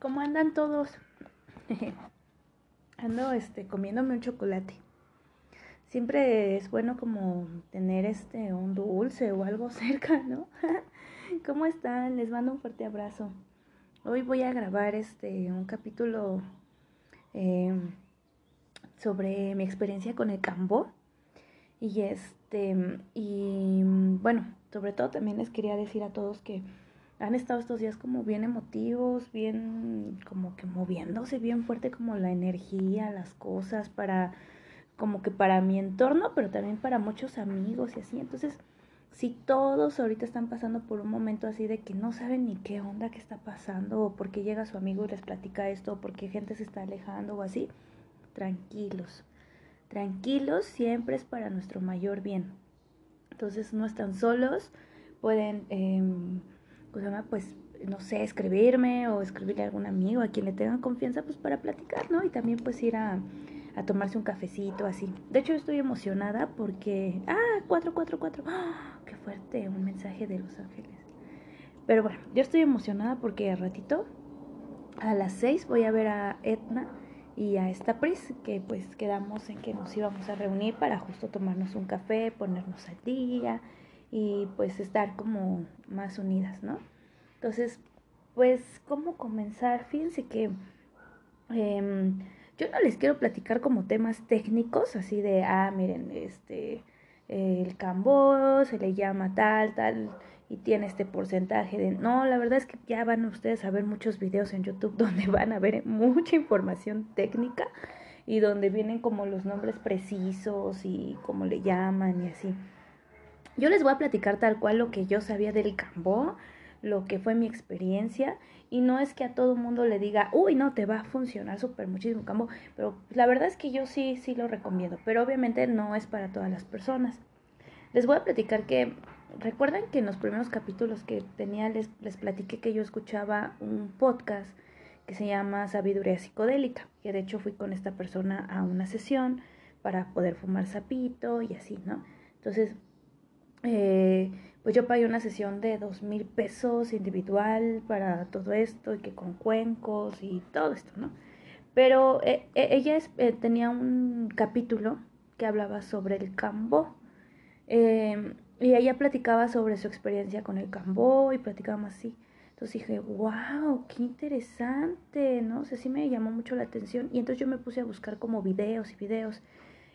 ¿Cómo andan todos? Ando este comiéndome un chocolate. Siempre es bueno como tener este un dulce o algo cerca, ¿no? ¿Cómo están? Les mando un fuerte abrazo. Hoy voy a grabar este un capítulo em, sobre mi experiencia con el cambó. Y este, y bueno, sobre todo también les quería decir a todos que han estado estos días como bien emotivos, bien como que moviéndose bien fuerte como la energía, las cosas para como que para mi entorno, pero también para muchos amigos y así. Entonces, si todos ahorita están pasando por un momento así de que no saben ni qué onda que está pasando, o porque llega su amigo y les platica esto, o porque gente se está alejando o así, tranquilos. Tranquilos siempre es para nuestro mayor bien. Entonces no están solos, pueden eh, pues, no sé, escribirme o escribirle a algún amigo a quien le tengan confianza, pues para platicar, ¿no? Y también pues ir a, a tomarse un cafecito así. De hecho, estoy emocionada porque, ah, 444, ¡Ah! qué fuerte, un mensaje de Los Ángeles. Pero bueno, yo estoy emocionada porque a ratito, a las 6 voy a ver a Edna y a esta Pris, que pues quedamos en que nos íbamos a reunir para justo tomarnos un café, ponernos al día y pues estar como más unidas, ¿no? Entonces, pues, ¿cómo comenzar? Fíjense que em, yo no les quiero platicar como temas técnicos, así de, ah, miren, este, el cambó se le llama tal, tal, y tiene este porcentaje de... No, la verdad es que ya van ustedes a ver muchos videos en YouTube donde van a ver mucha información técnica y donde vienen como los nombres precisos y cómo le llaman y así. Yo les voy a platicar tal cual lo que yo sabía del Cambó, lo que fue mi experiencia y no es que a todo mundo le diga, uy, no, te va a funcionar súper muchísimo Cambó, pero la verdad es que yo sí, sí lo recomiendo, pero obviamente no es para todas las personas. Les voy a platicar que, recuerden que en los primeros capítulos que tenía les, les platiqué que yo escuchaba un podcast que se llama Sabiduría Psicodélica, que de hecho fui con esta persona a una sesión para poder fumar sapito y así, ¿no? Entonces, eh, pues yo pagué una sesión de dos mil pesos individual para todo esto y que con cuencos y todo esto, ¿no? Pero eh, eh, ella tenía un capítulo que hablaba sobre el cambó em, y ella platicaba sobre su experiencia con el cambó y platicaba así. Entonces dije, wow, qué interesante, ¿no? O sea, sí me llamó mucho la atención y entonces yo me puse a buscar como videos y videos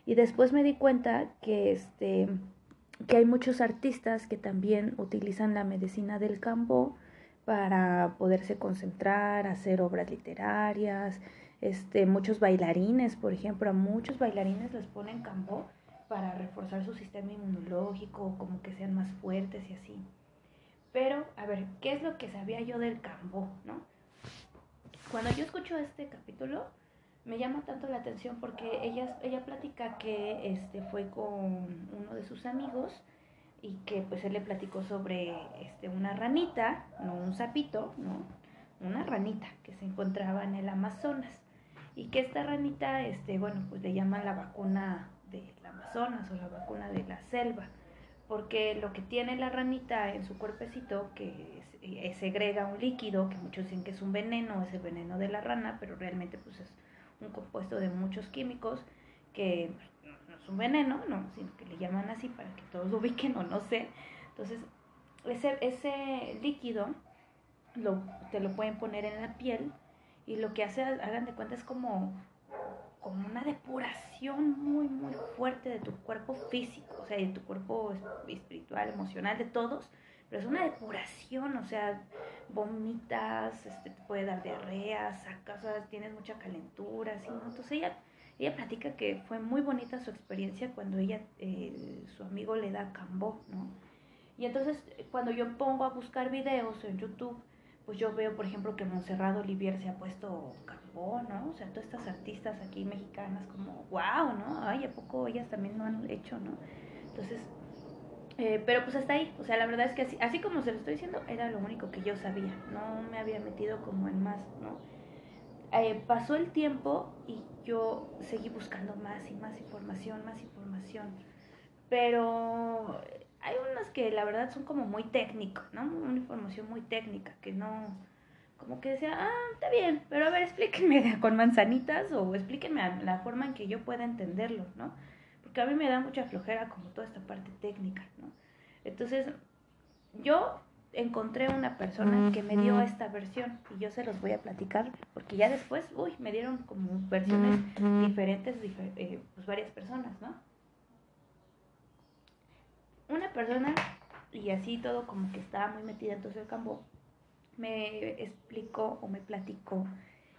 y después me di cuenta que este que hay muchos artistas que también utilizan la medicina del campo para poderse concentrar, hacer obras literarias, este, muchos bailarines, por ejemplo, a muchos bailarines les ponen campo para reforzar su sistema inmunológico, como que sean más fuertes y así. Pero, a ver, ¿qué es lo que sabía yo del campo, no? Cuando yo escucho este capítulo, me llama tanto la atención porque ella, ella platica que este fue con uno de sus amigos y que pues él le platicó sobre este una ranita, no un sapito, no, una ranita que se encontraba en el Amazonas y que esta ranita este bueno, pues le llaman la vacuna del Amazonas o la vacuna de la selva, porque lo que tiene la ranita en su cuerpecito que eh, segrega un líquido que muchos dicen que es un veneno, es el veneno de la rana, pero realmente pues es un compuesto de muchos químicos que no, es un veneno, no, sino que le llaman así para que todos lo ubiquen o no sé. Entonces, ese, ese líquido lo, te lo pueden poner en la piel y lo que hace, hagan de cuenta, es como, como una depuración muy, muy fuerte de tu cuerpo físico, o sea, de tu cuerpo espiritual, emocional, de todos, pero es una depuración, o sea, vomitas, este, te puede dar diarrea, sacas, o sea, tienes mucha calentura, así, ¿no? Entonces ella, ella platica que fue muy bonita su experiencia cuando ella, eh, su amigo le da cambó, ¿no? Y entonces cuando yo pongo a buscar videos en YouTube, pues yo veo, por ejemplo, que Monserrado Olivier se ha puesto cambó, ¿no? O sea, todas estas artistas aquí mexicanas como, wow, ¿no? Ay, ¿a poco ellas también lo han hecho, ¿no? Entonces, eh, pero pues hasta ahí, o sea, la verdad es que así, así como se lo estoy diciendo, era lo único que yo sabía, no me había metido como en más, ¿no? Eh, pasó el tiempo y yo seguí buscando más y más información, más información, pero hay unas que la verdad son como muy técnicos, ¿no? Una información muy técnica que no, como que decía, ah, está bien, pero a ver, explíquenme con manzanitas o explíquenme la forma en que yo pueda entenderlo, ¿no? Porque a mí me da mucha flojera como toda esta parte técnica, ¿no? Entonces, yo encontré una persona que me dio esta versión y yo se los voy a platicar porque ya después, uy, me dieron como versiones diferentes, eh, pues varias personas, ¿no? Una persona, y así todo como que estaba muy metida entonces el campo, me explicó o me platicó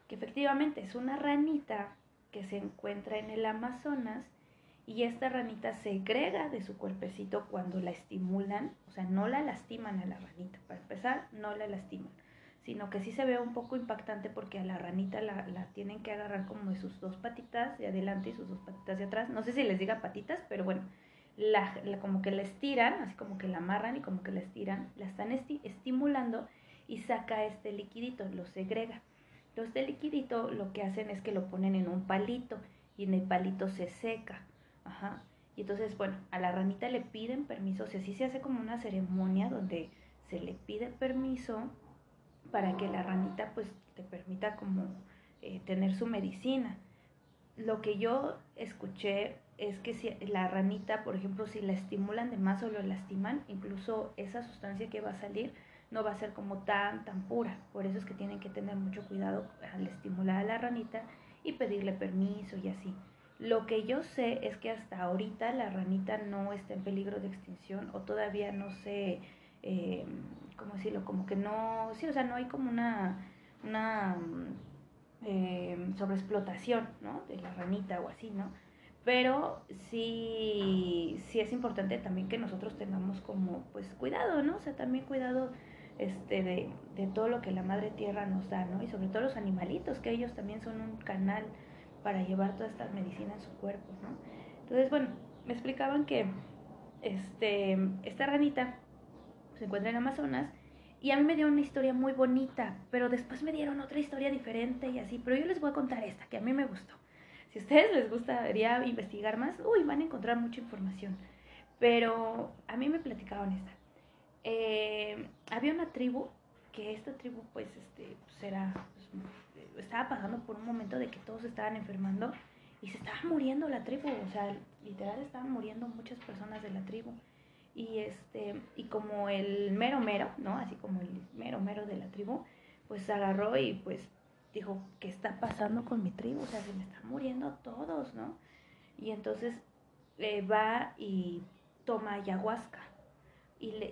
que efectivamente es una ranita que se encuentra en el Amazonas y esta ranita segrega de su cuerpecito cuando la estimulan, o sea, no la lastiman a la ranita, para empezar, no la lastiman, sino que sí se ve un poco impactante porque a la ranita la, tienen que agarrar como de sus dos patitas de adelante y sus dos patitas de atrás, no sé si les diga patitas, pero bueno, la, como que la estiran, así como que la amarran y como que la estiran, la están estimulando y saca este liquidito, lo segrega. Los de liquidito lo que hacen es que lo ponen en un palito y en el palito se seca. Ajá. Y entonces, bueno, a la ranita le piden permiso, o sea, sí se hace como una ceremonia donde se le pide permiso para que la ranita pues te permita como eh, tener su medicina. Lo que yo escuché es que si la ranita, por ejemplo, si la estimulan de más o lo lastiman, incluso esa sustancia que va a salir no va a ser como tan, tan pura. Por eso es que tienen que tener mucho cuidado al estimular a la ranita y pedirle permiso y así. Lo que yo sé es que hasta ahorita la ranita no está en peligro de extinción o todavía no sé, eh, ¿cómo decirlo? Como que no, sí, o sea, no hay como una, una eh, sobreexplotación, ¿no? De la ranita o así, ¿no? Pero sí, sí es importante también que nosotros tengamos como, pues, cuidado, ¿no? O sea, también cuidado este, de, de, todo lo que la madre tierra nos da, ¿no? Y sobre todo los animalitos, que ellos también son un canal para llevar toda esta medicina en su cuerpo, ¿no? Entonces, bueno, me explicaban que este, esta ranita se encuentra en Amazonas y a mí me dio una historia muy bonita, pero después me dieron otra historia diferente y así, pero yo les voy a contar esta, que a mí me gustó. Si a ustedes les gustaría investigar más, uy, van a encontrar mucha información. Pero a mí me platicaban esta. Eh, había una tribu, que esta tribu pues, este, pues era, pues, estaba pasando por un momento de que todos estaban enfermando y se estaba muriendo la tribu, o sea, literal estaban muriendo muchas personas de la tribu. Y este, y como el mero mero, ¿no? Así como el mero mero de la tribu, pues agarró y pues dijo, ¿qué está pasando con mi tribu? O sea, se me están muriendo todos, ¿no? Y entonces eh, va y toma ayahuasca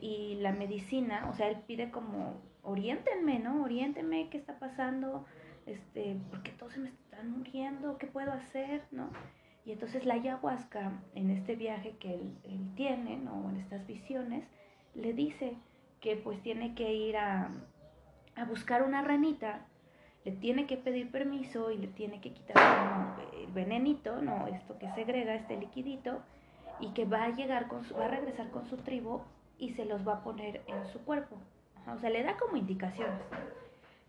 y, la medicina, o sea, él pide como, oriéntenme, ¿no? Oriéntenme qué está pasando, este, porque todos se me están muriendo, ¿qué puedo hacer, no? Y entonces la ayahuasca, en este viaje que él, tiene, ¿no? En estas visiones, le dice que pues tiene que ir a, a buscar una ranita, le tiene que pedir permiso y le tiene que quitar el venenito, ¿no? Esto que segrega, este liquidito, y que va a llegar con va a regresar con su tribu y se los va a poner en su cuerpo. O sea, le da como indicaciones.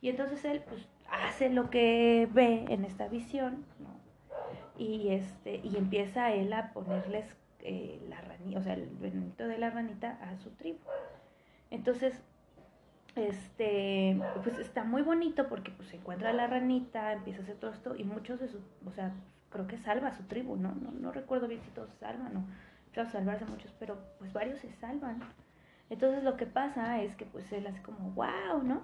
Y entonces él pues hace lo que ve en esta visión, ¿no? Y, este, y empieza él a ponerles eh, la ranita, o sea, el venenito de la ranita a su tribu. Entonces, este, pues está muy bonito porque pues se encuentra la ranita, empieza a hacer todo esto y muchos de sus, o sea, creo que salva a su tribu, ¿no? No, no recuerdo bien si todos se salvan o claro, salvarse muchos, pero pues varios se salvan. Entonces lo que pasa es que pues él hace como, wow, ¿no?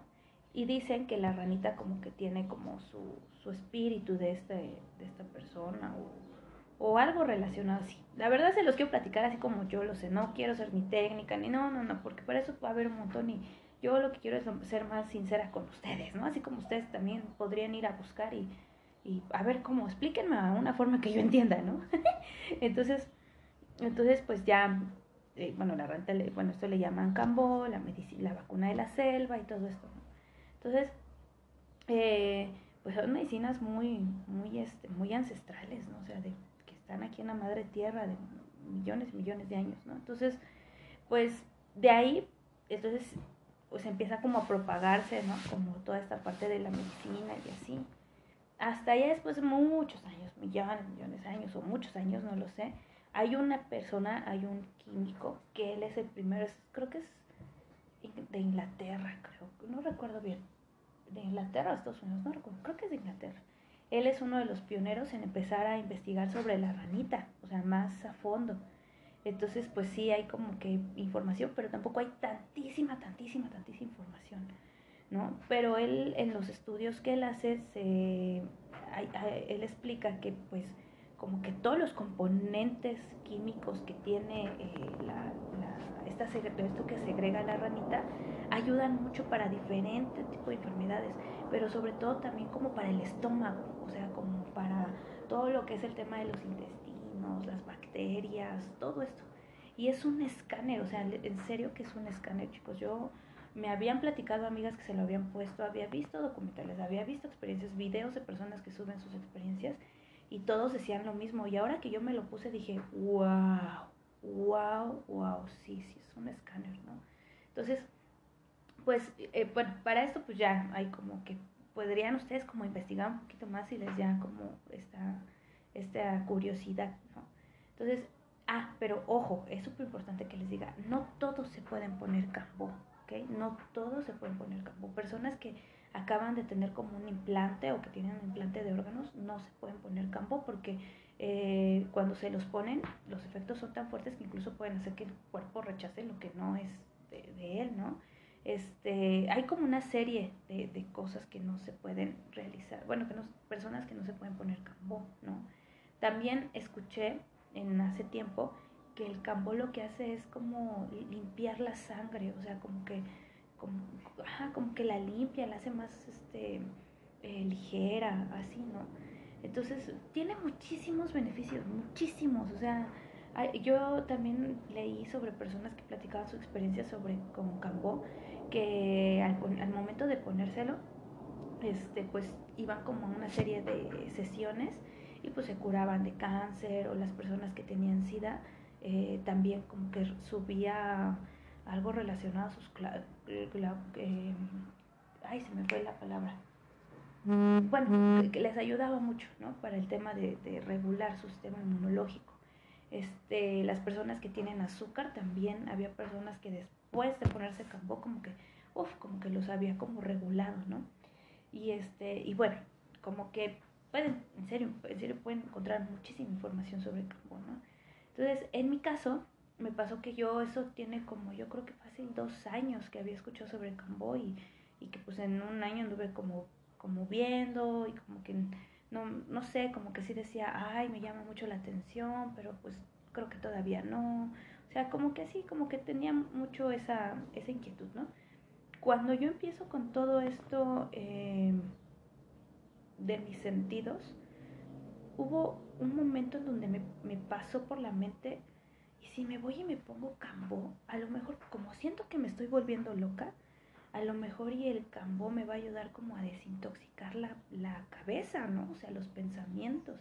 Y dicen que la ranita como que tiene como su, su espíritu de, este, de esta persona o, o, algo relacionado así. La verdad se los quiero platicar así como yo lo sé, no quiero ser ni técnica ni no, no, no, porque para eso va a haber un montón y yo lo que quiero es ser más sincera con ustedes, ¿no? Así como ustedes también podrían ir a buscar y, y a ver cómo, explíquenme a una forma que yo entienda, ¿no? entonces, entonces pues ya eh, bueno, la renta, bueno, esto le llaman cambó, la, medicina, la vacuna de la selva y todo esto. Entonces, eh, pues son medicinas muy, muy, este, muy ancestrales, ¿no? O sea, de, que están aquí en la madre tierra de millones, millones de años, ¿no? Entonces, pues de ahí, entonces, pues empieza como a propagarse, ¿no? Como toda esta parte de la medicina y así. Hasta ya después de muchos años, millones, millones de años o muchos años, no lo sé, hay una persona, hay un químico, que él es el primero, creo que es de Inglaterra, creo, no recuerdo bien. de Inglaterra o Estados Unidos, no recuerdo, creo que es de Inglaterra. Él es uno de los pioneros en empezar a investigar sobre la ranita, o sea, más a fondo. Entonces, pues sí hay como que información, pero tampoco hay tantísima, tantísima, tantísima información, ¿no? Pero él, en los estudios que él hace, se, él explica que, pues, como que todos los componentes químicos que tiene eh, la, esta, esto que segrega la ranita ayudan mucho para diferentes tipos de enfermedades, pero sobre todo también como para el estómago, o sea, como para todo lo que es el tema de los intestinos, las bacterias, todo esto. Y es un escáner, o sea, en serio que es un escáner, chicos. Yo me habían platicado amigas que se lo habían puesto, había visto documentales, había visto experiencias, videos de personas que suben sus experiencias y todos decían lo mismo. Y ahora que yo me lo puse dije, wow, wow, wow, sí, sí, es un escáner, ¿no? Entonces, pues, eh, bueno, para esto pues ya hay como que podrían ustedes como investigar un poquito más y les ya como esta, esta curiosidad, ¿no? Entonces, ah, pero ojo, es súper importante que les diga, no todos se pueden poner cambo, ¿ok? No todos se pueden poner cambo. Personas que acaban de tener como un implante o que tienen un implante de órganos, no se pueden poner campo porque eh, cuando se los ponen, los efectos son tan fuertes que incluso pueden hacer que el cuerpo rechace lo que no es de, él, ¿no? Este, hay como una serie de, de, cosas que no se pueden realizar, bueno, que no, personas que no se pueden poner cambo, ¿no? También escuché en hace tiempo que el cambo lo que hace es como limpiar la sangre, o sea, como que como, como que la limpia, la hace más este, eh, ligera, así, ¿no? Entonces, tiene muchísimos beneficios, muchísimos. O sea, yo también leí sobre personas que platicaban su experiencia sobre con Cambó, que al, al, momento de ponérselo, este, pues iban como a una serie de sesiones y pues se curaban de cáncer o las personas que tenían SIDA eh, también como que subía algo relacionado a sus... Eh, ay, se me fue la palabra. Mm. Bueno, que les ayudaba mucho, ¿no? Para el tema de, regular su sistema inmunológico. Este, las personas que tienen azúcar también, había personas que después de ponerse cambó como que, uff, como que los había como regulado, ¿no? Y este, y bueno, como que pueden, en serio, en serio pueden encontrar muchísima información sobre cambó, ¿no? Entonces, en mi caso, me pasó que yo, eso tiene como, yo creo que fácil dos años que había escuchado sobre Cambó y, y que pues en un año anduve como, como viendo y como que, no, no sé, como que sí decía, ay, me llama mucho la atención, pero pues creo que todavía no. O sea, como que así, como que tenía mucho esa, esa inquietud, ¿no? Cuando yo empiezo con todo esto eh, de mis sentidos, hubo un momento en donde me, me pasó por la mente y si me voy y me pongo cambó, a lo mejor como siento que me estoy volviendo loca, a lo mejor y el cambó me va a ayudar como a desintoxicar la, la cabeza, ¿no? O sea, los pensamientos.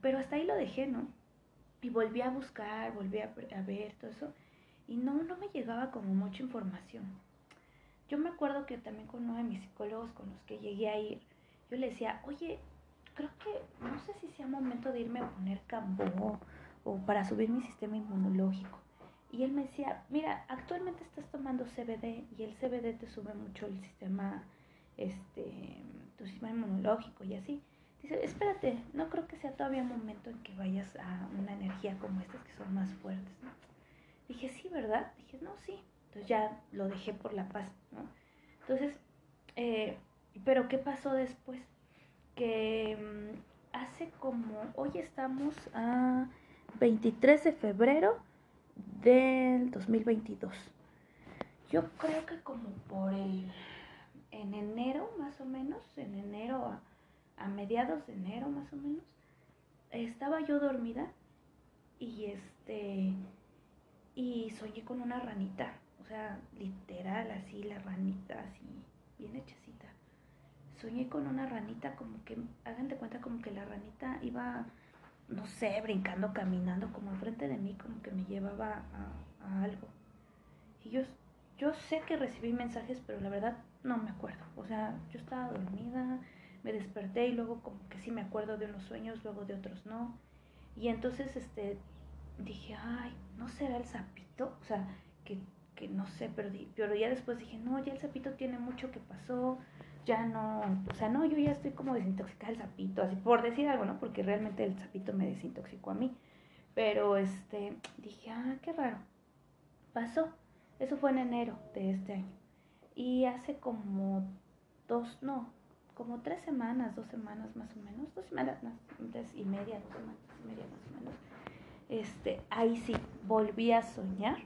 Pero hasta ahí lo dejé, ¿no? Y volví a buscar, volví a, ver todo eso. Y no, no me llegaba como mucha información. Yo me acuerdo que también con uno de mis psicólogos con los que llegué a ir, yo le decía, oye, creo que no sé si sea momento de irme a poner cambó o para subir mi sistema inmunológico. Y él me decía, mira, actualmente estás tomando CBD y el CBD te sube mucho el sistema, este, tu sistema inmunológico y así. Dice, espérate, no creo que sea todavía momento en que vayas a una energía como estas que son más fuertes, ¿no? Dije, sí, ¿verdad? Dije, no, sí. Entonces ya lo dejé por la paz, ¿no? Entonces, eh, pero ¿qué pasó después? Que mm, hace como, hoy estamos a... 23 de febrero del 2022. Yo creo que como por el, en enero más o menos, en enero a, a mediados de enero más o menos, estaba yo dormida y este, y soñé con una ranita, o sea, literal así, la ranita así, bien hechecita. Soñé con una ranita como que, hagan de cuenta como que la ranita iba no sé, brincando, caminando como enfrente de mí, como que me llevaba a, algo. Y yo, yo sé que recibí mensajes, pero la verdad no me acuerdo. O sea, yo estaba dormida, me desperté y luego como que sí me acuerdo de unos sueños, luego de otros no. Y entonces este dije, ay, ¿no será el sapito? O sea, que, que no sé, pero, pero ya después dije, no, ya el sapito tiene mucho que pasó, ya no, o sea, no, yo ya estoy como desintoxicada del sapito, así por decir algo, ¿no? Porque realmente el sapito me desintoxicó a mí. Pero este, dije, ah, qué raro. Pasó. Eso fue en enero de este año. Y hace como dos, no, como tres semanas, dos semanas más o menos, dos semanas más, tres y media, dos semanas y media más o menos. Este, ahí sí, volví a soñar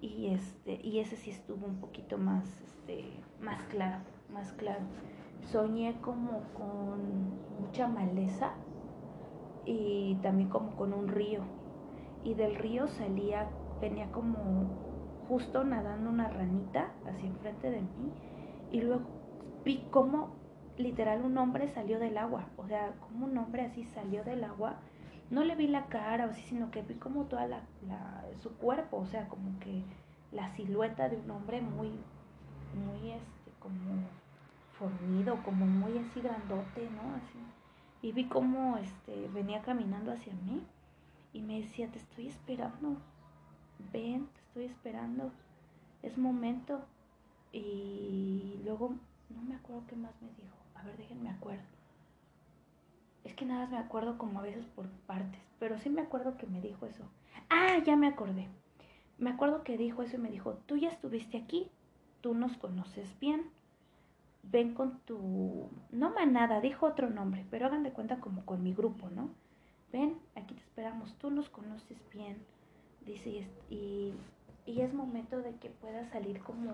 y este, y ese sí estuvo un poquito más, este, más claro más claro. Soñé como con mucha maleza y también como con un río. Y del río salía, venía como justo nadando una ranita hacia enfrente de mí. Y luego vi como literal un hombre salió del agua. O sea, como un hombre así salió del agua. No le vi la cara o así, sino que vi como toda la, su cuerpo. O sea, como que la silueta de un hombre muy, muy este, como fornido, como muy así grandote, ¿no? Así. Y vi cómo este, venía caminando hacia mí y me decía, te estoy esperando, ven, te estoy esperando, es momento. Y luego, no me acuerdo qué más me dijo, a ver, déjenme acuerdo. Es que nada me acuerdo como a veces por partes, pero sí me acuerdo que me dijo eso. Ah, ya me acordé. Me acuerdo que dijo eso y me dijo, tú ya estuviste aquí, tú nos conoces bien ven con tu, no manada, dijo otro nombre, pero hagan de cuenta como con mi grupo, ¿no? Ven, aquí te esperamos, tú nos conoces bien, dice, y, y es momento de que puedas salir como,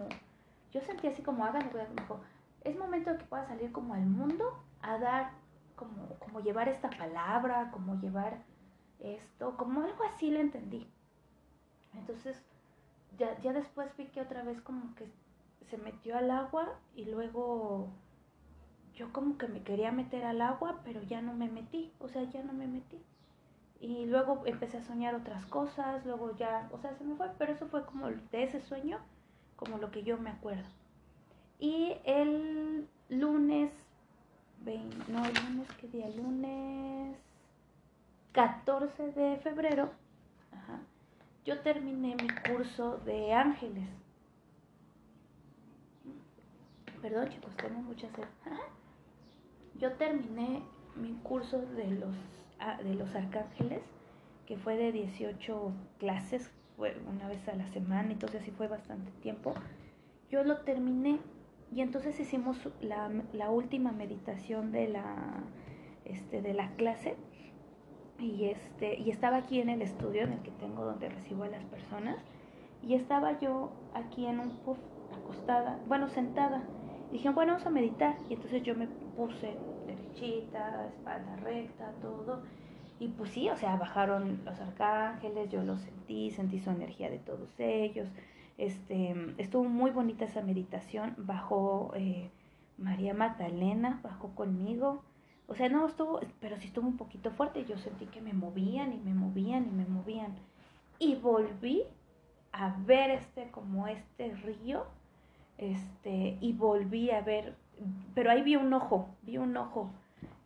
yo sentí así como, hagan de cuenta, dijo, es momento de que puedas salir como al mundo a dar, como, como llevar esta palabra, como llevar esto, como algo así le entendí. Entonces, ya, ya después vi que otra vez como que se metió al agua y luego yo como que me quería meter al agua, pero ya no me metí, o sea, ya no me metí. Y luego empecé a soñar otras cosas, luego ya, o sea, se me fue, pero eso fue como de ese sueño, como lo que yo me acuerdo. Y el lunes, no, el lunes, ¿qué día? Lunes 14 de febrero, yo terminé mi curso de ángeles. Perdón chicos, tengo mucha sed. Yo terminé mi curso de los, ah, de los arcángeles, que fue de 18 clases, fue una vez a la semana, entonces así fue bastante tiempo. Yo lo terminé y entonces hicimos la, la última meditación de la, este, de la clase y, este, y estaba aquí en el estudio en el que tengo donde recibo a las personas y estaba yo aquí en un puff acostada, bueno, sentada dije, bueno, vamos a meditar. Y entonces yo me puse derechita, espalda recta, todo. Y pues sí, o sea, bajaron los arcángeles, yo los sentí, sentí su energía de todos ellos. Este, estuvo muy bonita esa meditación. Bajó eh, María Magdalena, bajó conmigo. O sea, no estuvo, pero sí estuvo un poquito fuerte. Yo sentí que me movían y me movían y me movían. Y volví a ver este, como este río este, y volví a ver, pero ahí vi un ojo, vi un ojo.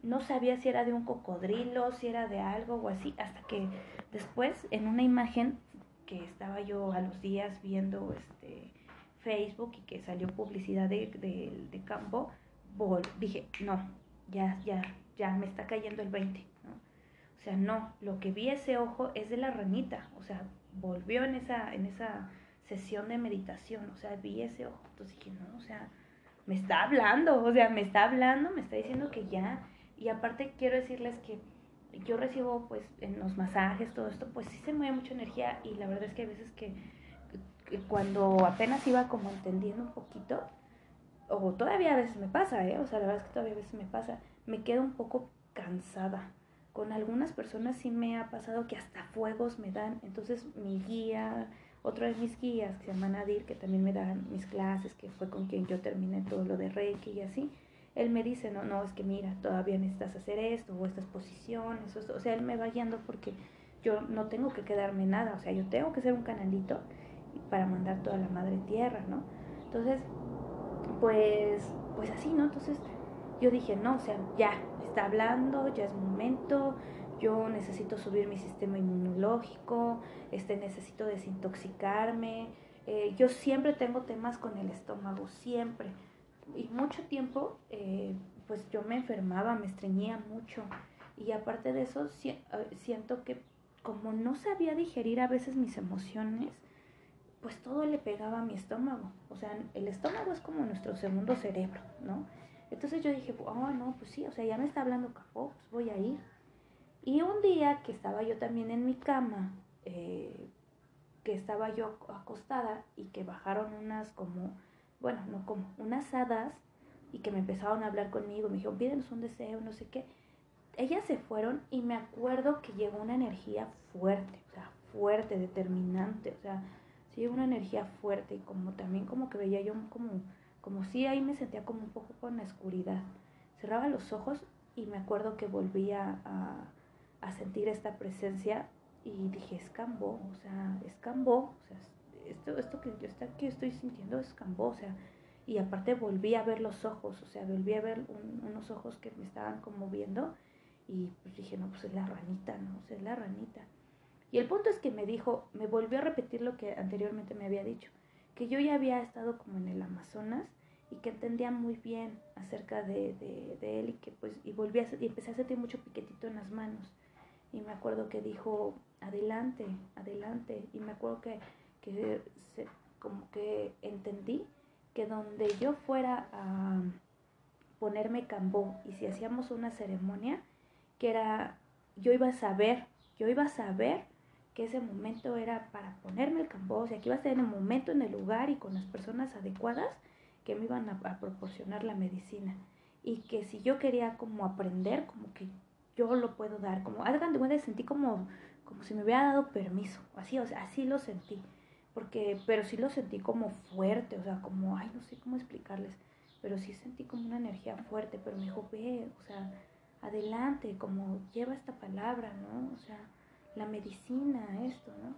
No sabía si era de un cocodrilo, si era de algo o así, hasta que después en una imagen que estaba yo a los días viendo este Facebook y que salió publicidad de, de, campo, dije, no, ya, ya, ya me está cayendo el 20. O sea, no, lo que vi ese ojo es de la ranita, o sea, volvió en esa, en esa sesión de meditación, o sea, vi ese ojo, entonces dije, no, o sea, me está hablando, o sea, me está hablando, me está diciendo que ya, y aparte quiero decirles que yo recibo, pues, en los masajes, todo esto, pues sí se mueve mucha energía, y la verdad es que hay veces que, cuando apenas iba como entendiendo un poquito, o todavía a veces me pasa, ¿eh? O sea, la verdad es que todavía a veces me pasa, me quedo un poco cansada. Con algunas personas sí me ha pasado que hasta fuegos me dan, entonces mi guía, otro de mis guías, que se llama Nadir, que también me da mis clases, que fue con quien yo terminé todo lo de Reiki y así, él me dice, no, no, es que mira, todavía necesitas hacer esto o estas posiciones, o, sea, él me va guiando porque yo no tengo que quedarme nada, o sea, yo tengo que ser un canalito para mandar toda la madre tierra, ¿no? Entonces, pues, pues así, ¿no? Entonces yo dije, no, o sea, ya, está hablando, ya es momento, yo necesito subir mi sistema inmunológico, este, necesito desintoxicarme. Eh, yo siempre tengo temas con el estómago, siempre. y mucho tiempo, eh, pues yo me enfermaba, me estreñía mucho. Y aparte de eso, eh, siento que como no sabía digerir a veces mis emociones, pues todo le pegaba a mi estómago. O sea, el estómago es como nuestro segundo cerebro, ¿no? Entonces yo dije, oh, no, pues sí, o sea, ya me está hablando Capó, pues voy a ir. Y un día que estaba yo también en mi cama, eh, que estaba yo acostada y que bajaron unas como, bueno, no como, unas hadas y que me empezaron a hablar conmigo, me dijeron, pídenos un deseo, no sé qué. Ellas se fueron y me acuerdo que llegó una energía fuerte, o sea, fuerte, determinante, o sea, sí, una energía fuerte y como también como que veía yo como, como si ahí me sentía como un poco con la oscuridad. Cerraba los ojos y me acuerdo que volvía a, a sentir esta presencia y dije, es Cambó, o sea, es Cambó, o sea, esto, esto que yo está, que estoy sintiendo es Cambó, o sea, y aparte volví a ver los ojos, o sea, volví a ver unos ojos que me estaban como viendo y pues dije, no, pues es la ranita, no, es la ranita. Y el punto es que me dijo, me volvió a repetir lo que anteriormente me había dicho, que yo ya había estado como en el Amazonas y que entendía muy bien acerca de, de, de él y que pues, y volví a, y empecé a sentir mucho piquetito en las manos y me acuerdo que dijo, adelante, adelante. Y me acuerdo que, que como que entendí que donde yo fuera a ponerme cambó y si hacíamos una ceremonia, que era, yo iba a saber, yo iba a saber que ese momento era para ponerme el cambó, o sea, que iba a ser en el momento, en el lugar y con las personas adecuadas que me iban a, a proporcionar la medicina. Y que si yo quería como aprender, como que yo lo puedo dar. Como, hagan de cuenta, sentí como, como si me hubiera dado permiso. Así, o sea, así lo sentí. Porque, pero sí lo sentí como fuerte, o sea, como, ay, no sé cómo explicarles. Pero sí sentí como una energía fuerte, pero me dijo, ve, o sea, adelante, como lleva esta palabra, ¿no? O sea, la medicina, esto, ¿no?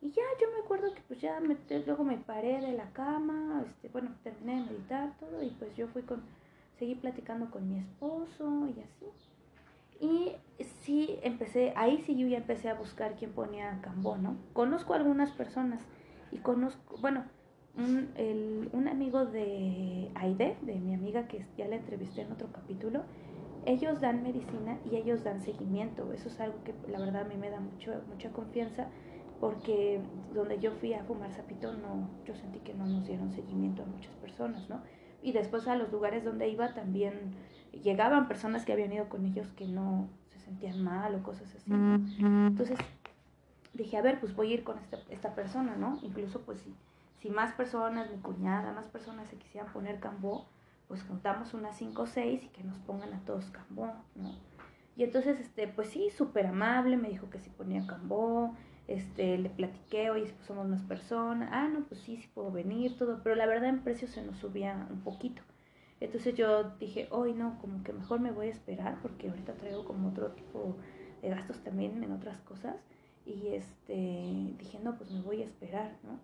Y ya yo me acuerdo que pues ya me, luego me paré de la cama, este, bueno, terminé de meditar todo y pues yo fui con, seguí platicando con mi esposo y así. Y sí, empecé, ahí sí yo ya empecé a buscar quién ponía Cambó, ¿no? Conozco algunas personas y conozco, bueno, un, el, un amigo de Aide, de mi amiga que ya la entrevisté en otro capítulo, ellos dan medicina y ellos dan seguimiento. Eso es algo que la verdad a mí me da mucho, mucha confianza porque donde yo fui a fumar sapito, no, yo sentí que no nos dieron seguimiento a muchas personas, ¿no? Y después a los lugares donde iba también llegaban personas que habían ido con ellos que no se sentían mal o cosas así. Entonces dije, a ver, pues voy a ir con esta, esta persona, ¿no? Incluso pues si, si más personas, mi cuñada, más personas se quisieran poner cambó, pues contamos unas cinco o seis y que nos pongan a todos cambó, ¿no? Y entonces, este, pues sí, súper amable, me dijo que si ponía cambó, este, le platiqué, oye, pues somos unas personas, ah, no, pues sí, sí puedo venir, todo, pero la verdad en precio se nos subía un poquito. Entonces yo dije, hoy no, como que mejor me voy a esperar porque ahorita traigo como otro tipo de gastos también en otras cosas. Y este, dije, no, pues me voy a esperar, ¿no?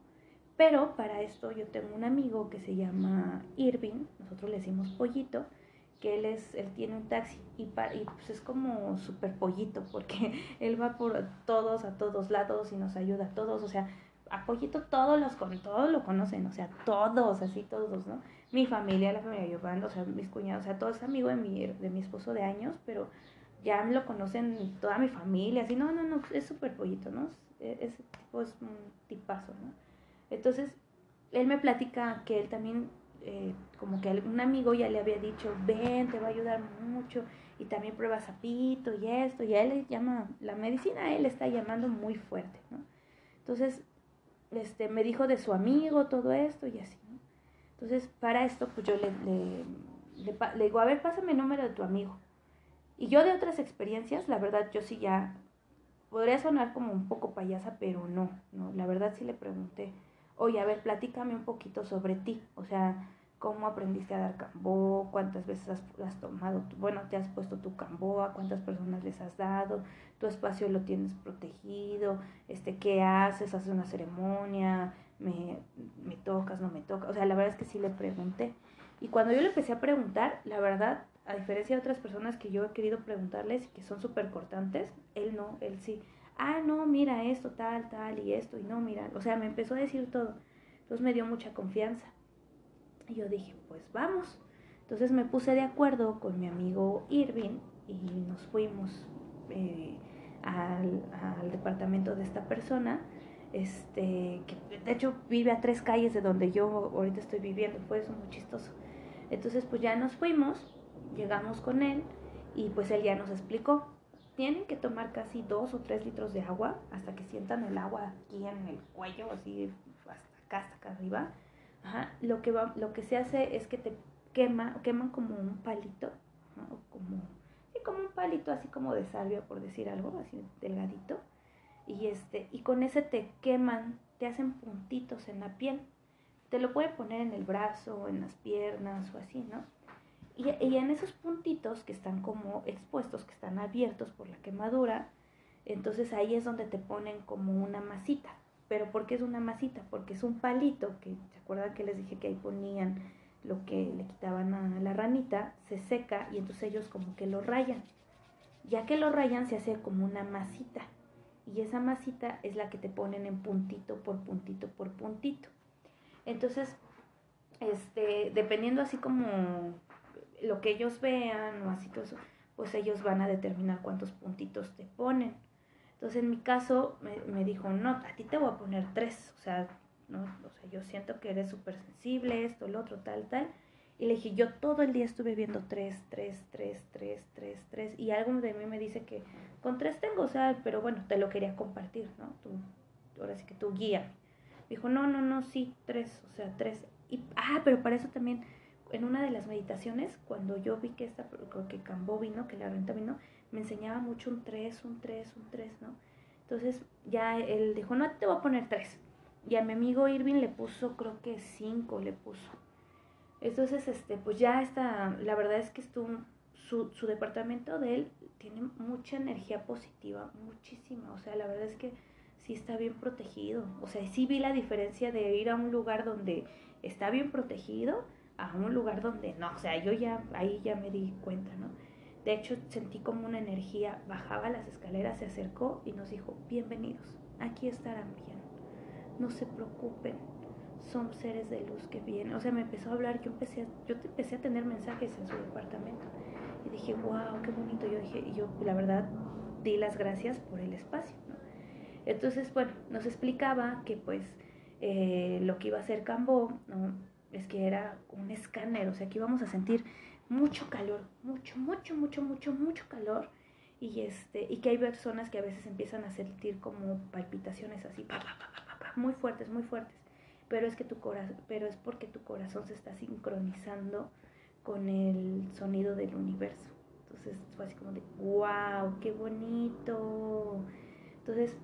Pero para esto yo tengo un amigo que se llama Irving, nosotros le decimos pollito, que él es, él tiene un taxi y, y pues es como súper pollito porque él va por todos, a todos lados y nos ayuda a todos, o sea, a pollito todos los todos lo conocen, o sea, todos, así todos, ¿no? Mi familia, la familia de Giovanni, o sea, mis cuñados, o sea, todo es amigo de mi, de mi esposo de años, pero ya lo conocen toda mi familia, así, no, no, no, es súper pollito, ¿no? Ese tipo es un tipazo, ¿no? Entonces, él me platica que él también, eh, como que un amigo ya le había dicho, ven, te va a ayudar mucho, y también prueba sapito y esto, y a él le llama, la medicina él está llamando muy fuerte, ¿no? Entonces, este, me dijo de su amigo, todo esto y así. Entonces, para esto, pues yo le, le, digo, a ver, pásame el número de tu amigo. Y yo de otras experiencias, la verdad, yo sí ya, podría sonar como un poco payasa, pero no, no, la verdad sí le pregunté, oye, a ver, platícame un poquito sobre ti, o sea, cómo aprendiste a dar cambó, cuántas veces has, tomado, bueno, te has puesto tu cambó, a cuántas personas les has dado, tu espacio lo tienes protegido, este, qué haces, haces una ceremonia, me, me tocas, no me tocas. O sea, la verdad es que sí le pregunté. Y cuando yo le empecé a preguntar, la verdad, a diferencia de otras personas que yo he querido preguntarles y que son súper cortantes, él no, él sí. Ah, no, mira esto, tal, tal y esto, y no, mira. O sea, me empezó a decir todo. Entonces me dio mucha confianza. Y yo dije, pues vamos. Entonces me puse de acuerdo con mi amigo Irving y nos fuimos eh, al, al, departamento de esta persona, este, que de hecho vive a tres calles de donde yo ahorita estoy viviendo, fue eso muy chistoso. Entonces pues ya nos fuimos, llegamos con él y pues él ya nos explicó, tienen que tomar casi dos o tres litros de agua hasta que sientan el agua aquí en el cuello, así hasta acá, hasta acá arriba. Lo, que va, lo que se hace es que te quema, queman como un palito, como, como un palito así como de salvia, por decir algo, así delgadito. Y, este, y con ese te queman, te hacen puntitos en la piel. Te lo puede poner en el brazo, en las piernas o así, ¿no? Y, y, en esos puntitos que están como expuestos, que están abiertos por la quemadura, entonces ahí es donde te ponen como una masita. Pero ¿por qué es una masita? Porque es un palito, que se acuerdan que les dije que ahí ponían lo que le quitaban a la ranita, se seca y entonces ellos como que lo rayan. Ya que lo rayan se hace como una masita. Y esa masita es la que te ponen en puntito por puntito por puntito. Entonces, este, dependiendo así como lo que ellos vean o así todo eso, pues ellos van a determinar cuántos puntitos te ponen. Entonces en mi caso me, me dijo, no, a ti te voy a poner tres, o sea, no, o sea, yo siento que eres súper sensible, esto, el otro, tal, tal. Y le dije, yo todo el día estuve viendo tres, tres, tres, tres, tres, tres. Y algo de mí me dice que con tres tengo, o sea, pero bueno, te lo quería compartir, ¿no? Tú, ahora sí que tú guía. Dijo, no, no, no, sí, tres, o sea, tres. Y, ah, pero para eso también en una de las meditaciones, cuando yo vi que esta, que Cambó vino, que la renta vino, me enseñaba mucho un 3, un 3, un 3, ¿no? Entonces ya él dijo, no, te voy a poner 3. Y a mi amigo Irving le puso, creo que 5 le puso. Entonces, este, pues ya está, la verdad es que estuvo, su, su departamento de él tiene mucha energía positiva, muchísima. O sea, la verdad es que sí está bien protegido. O sea, sí vi la diferencia de ir a un lugar donde está bien protegido a un lugar donde no, o sea, yo ya ahí ya me di cuenta, ¿no? De hecho, sentí como una energía, bajaba las escaleras, se acercó y nos dijo, bienvenidos, aquí estarán bien, no se preocupen, son seres de luz que vienen. O sea, me empezó a hablar, yo empecé a, yo empecé a tener mensajes en su departamento y dije, wow, qué bonito. Yo dije, y yo la verdad di las gracias por el espacio, ¿no? Entonces, bueno, nos explicaba que pues eh, lo que iba a hacer Cambó, ¿no? es que era un escáner, o sea que íbamos a sentir mucho calor, mucho, mucho, mucho, mucho, mucho calor. Y, este, y que hay personas que a veces empiezan a sentir como palpitaciones así, muy fuertes, muy fuertes. Pero es, que tu corazón, pero es porque tu corazón se está sincronizando con el sonido del universo. Entonces fue así como de, wow, qué bonito. Entonces,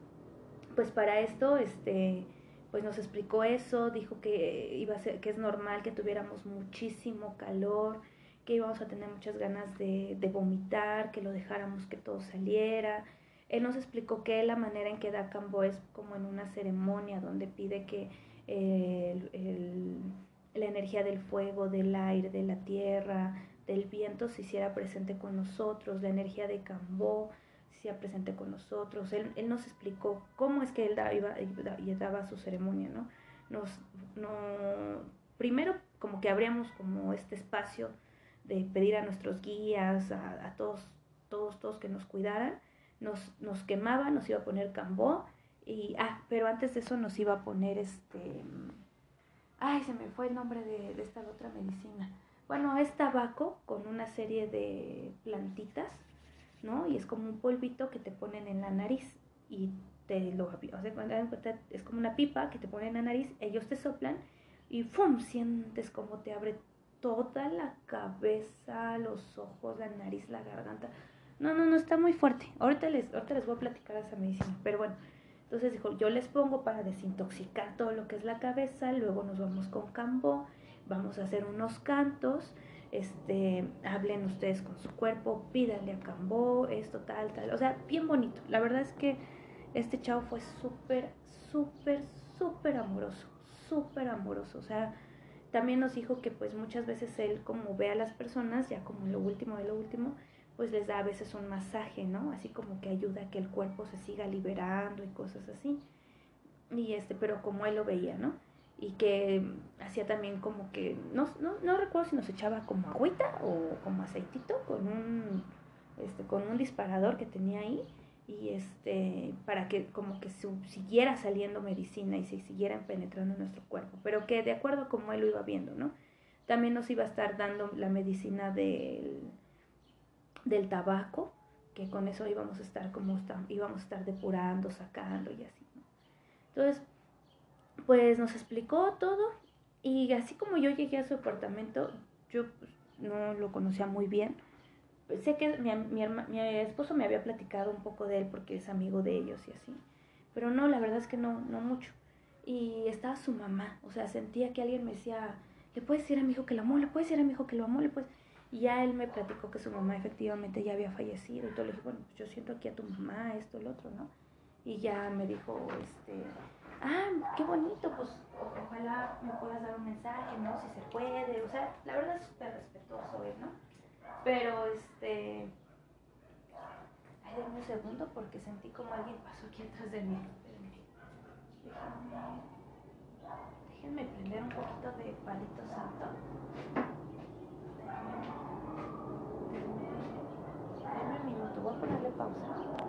pues para esto, este, pues nos explicó eso, dijo que iba a ser, que es normal que tuviéramos muchísimo calor, que íbamos a tener muchas ganas de, de vomitar, que lo dejáramos que todo saliera. Él nos explicó que la manera en que da Cambo es como en una ceremonia donde pide que el, el, la energía del fuego, del aire, de la tierra, del viento se hiciera presente con nosotros, la energía de Cambó sea presente con nosotros. Él, él nos explicó cómo es que él da, iba, y daba su ceremonia, ¿no? Nos, no, primero como que abríamos como este espacio de pedir a nuestros guías, a, todos, todos, todos que nos cuidaran, nos, nos quemaba, nos iba a poner cambó y, ah, pero antes de eso nos iba a poner este, ay, se me fue el nombre de, de esta otra medicina. Bueno, es tabaco con una serie de plantitas ¿no? Y es como un polvito que te ponen en la nariz y te lo, o sea, es como una pipa que te ponen en la nariz, ellos te soplan y ¡fum! sientes como te abre toda la cabeza, los ojos, la nariz, la garganta. No, no, no, está muy fuerte. Ahorita les, ahorita les voy a platicar esa medicina, pero bueno. Entonces dijo, yo les pongo para desintoxicar todo lo que es la cabeza, luego nos vamos con cambo, vamos a hacer unos cantos este, hablen ustedes con su cuerpo, pídanle a Cambó, esto, tal, tal. O sea, bien bonito. La verdad es que este chavo fue súper, súper, súper amoroso, súper amoroso. O sea, también nos dijo que pues muchas veces él como ve a las personas, ya como lo último de lo último, pues les da a veces un masaje, ¿no? Así como que ayuda a que el cuerpo se siga liberando y cosas así. Y este, pero como él lo veía, ¿no? y que hacía también como que, no, no, no recuerdo si nos echaba como agüita o como aceitito con un, este, con un disparador que tenía ahí y este para que como que siguiera saliendo medicina y se siguieran penetrando en nuestro cuerpo, pero que de acuerdo a como él lo iba viendo, ¿no? También nos iba a estar dando la medicina del, del tabaco, que con eso íbamos a estar como íbamos a estar depurando, sacando y así. Entonces, pues nos explicó todo y así como yo llegué a su apartamento, yo pues, no lo conocía muy bien. Sé que mi, mi, mi, esposo me había platicado un poco de él porque es amigo de ellos y así. Pero no, la verdad es que no, no mucho. Y estaba su mamá, o sea, sentía que alguien me decía, le puedes decir a mi hijo que lo amo, le puedes decir a mi hijo que lo amo, le puedes... Y ya él me platicó que su mamá efectivamente ya había fallecido y todo. Le dije, bueno, pues yo siento aquí a tu mamá, esto, lo otro, ¿no? Y ya me dijo, este, ah, qué bonito, pues ojalá me puedas dar un mensaje, ¿no? Si se puede, o sea, la verdad es súper respetuoso ¿no? Pero, este, ay, denme un segundo porque sentí como alguien pasó aquí atrás de mí. Déjenme, déjenme prender un poquito de palito santo. Denme un minuto, voy a ponerle pausa.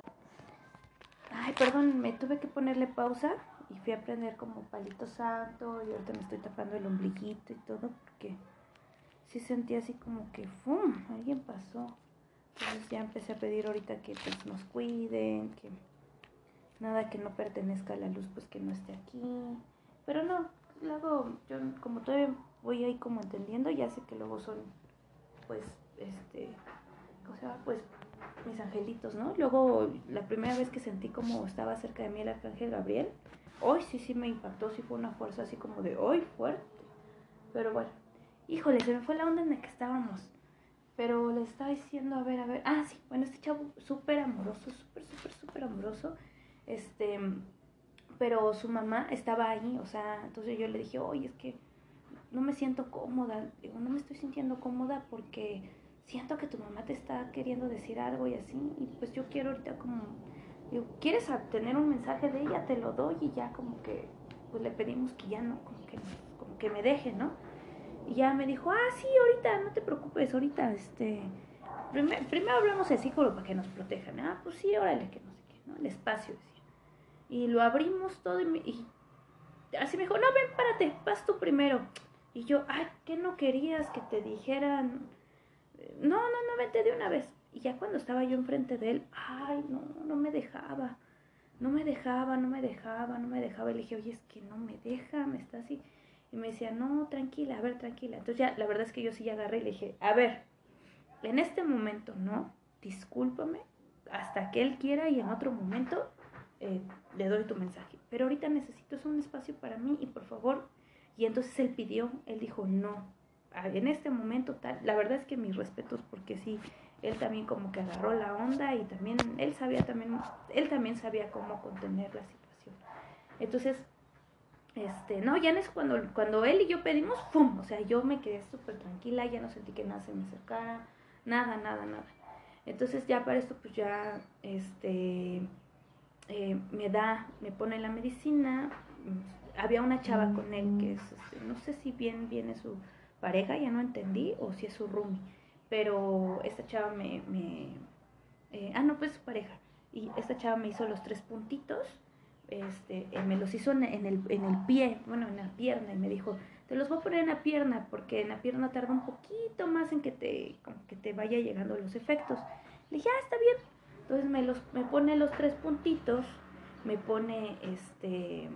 Ay, perdón, me tuve que ponerle pausa y fui a prender como palito santo y ahorita me estoy tapando el ombliguito y todo porque sí sentí así como que ¡fum! alguien pasó. Entonces ya empecé a pedir ahorita que pues nos cuiden, que nada que no pertenezca a la luz pues que no esté aquí. Pero no, luego yo como todavía voy ahí como entendiendo, ya sé que luego son pues este, ¿cómo se llama? Pues mis angelitos, ¿no? Luego la primera vez que sentí como estaba cerca de mí el arcángel Gabriel, Hoy sí, sí me impactó, sí fue una fuerza así como de hoy fuerte. Pero bueno, híjole, se me fue la onda en la que estábamos. Pero le estaba diciendo, a ver, a ver. Ah, sí, bueno, este chavo súper amoroso, súper, súper, súper amoroso. Este, pero su mamá estaba ahí, o sea, entonces yo le dije, oye, es que no me siento cómoda. Digo, no me estoy sintiendo cómoda porque siento que tu mamá te está queriendo decir algo y así. Y pues yo quiero ahorita como ¿quieres tener un mensaje de ella? Te lo doy y ya como que pues le pedimos que ya no, como que, como que me deje, ¿no? Y ya me dijo, ah, sí, ahorita, no te preocupes, ahorita, este, primero, hablamos así como para que nos protejan. Ah, pues sí, órale, que no sé qué, ¿no? El espacio, decía. Y lo abrimos todo y, y así me dijo, no, ven, párate, vas tú primero. Y yo, ay, ¿qué no querías que te dijeran? No, no, no, vete de una vez. Y ya cuando estaba yo enfrente de él, ay, no, no me dejaba. No me dejaba, no me dejaba, no me dejaba. Y le dije, oye, es que no me deja, me está así. Y me decía, no, tranquila, a ver, tranquila. Entonces ya, la verdad es que yo sí ya agarré y le dije, a ver, en este momento no, discúlpame, hasta que él quiera y en otro momento eh, le doy tu mensaje. Pero ahorita necesito un espacio para mí y por favor. Y entonces él pidió, él dijo, no, en este momento tal. La verdad es que mis respetos porque sí, él también como que agarró la onda y también él sabía también él también sabía cómo contener la situación entonces este no ya no es cuando cuando él y yo pedimos pum o sea yo me quedé súper tranquila ya no sentí que nada se me acercara nada nada nada. Entonces ya para esto pues ya este eh, me da me pone la medicina había una chava con él que es este, no sé si bien viene su pareja ya no entendí o si es su roomie pero esta chava me, me eh, ah, no, pues su pareja, y esta chava me hizo los tres puntitos, este, eh, me los hizo en, el, en el pie, bueno, en la pierna, y me dijo, te los voy a poner en la pierna, porque en la pierna tarda un poquito más en que te, como que te vaya llegando los efectos. Le dije, ah, está bien. Entonces me, los, me pone los tres puntitos, me pone, este,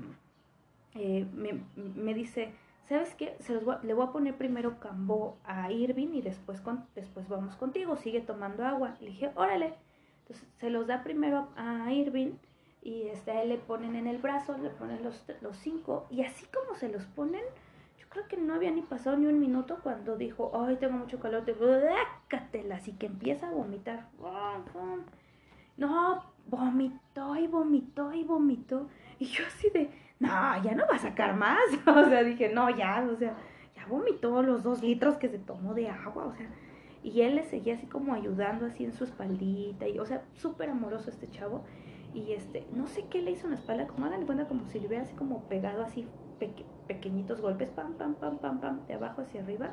eh, me, me dice, ¿sabes qué? Se los le voy a poner primero cambó a Irving y después, con, después vamos contigo, sigue tomando agua. Le dije, órale. Entonces se los da primero a Irving y este, le ponen en el brazo, le ponen los, los cinco y así como se los ponen, yo creo que no había ni pasado ni un minuto cuando dijo, ay, tengo mucho calor, te cácatela, así que empieza a vomitar. No, vomitó y vomitó y vomitó. Y yo así de, no, ya no va a sacar más. o sea, dije, no, ya, o sea, ya vomitó los dos litros que se tomó de agua, o sea. Y él le seguía así como ayudando así en su espaldita, y, o sea, súper amoroso este chavo. Y este, no sé qué le hizo en la espalda, como hagan cuenta como si le hubiera así como pegado así pequeñitos golpes, pam, pam, pam, pam, pam, de abajo hacia arriba.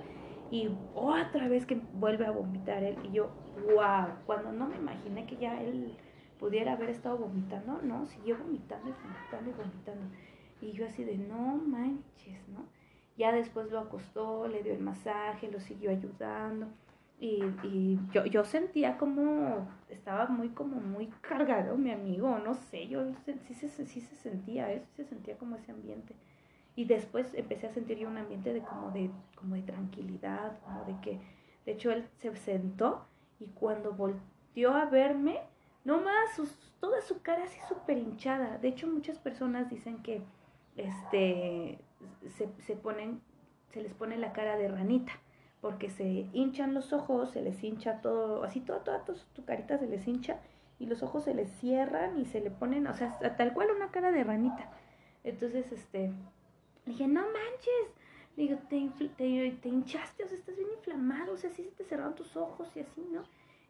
Y otra vez que vuelve a vomitar él. Y yo, wow, cuando no me imaginé que ya él pudiera haber estado vomitando, no, siguió vomitando y vomitando y vomitando. Y yo así de, no manches, ¿no? Ya después lo acostó, le dio el masaje, lo siguió ayudando. Y, y yo, yo sentía como, estaba muy como muy cargado mi amigo, no sé, yo sí se, sí se sentía eso, se sentía como ese ambiente. Y después empecé a sentir yo un ambiente de como de, como de tranquilidad, como de que, de hecho él se sentó y cuando volteó a verme, no más, toda su cara así súper hinchada. De hecho muchas personas dicen que este, se, se ponen, se les pone la cara de ranita porque se hinchan los ojos, se les hincha todo, así toda, toda, tu carita se les hincha y los ojos se les cierran y se le ponen, o sea, tal cual una cara de ranita. Entonces, este, dije, no manches, digo, te, te, te hinchaste, o sea, estás bien inflamado, o sea, así se te cerraron tus ojos y así, ¿no?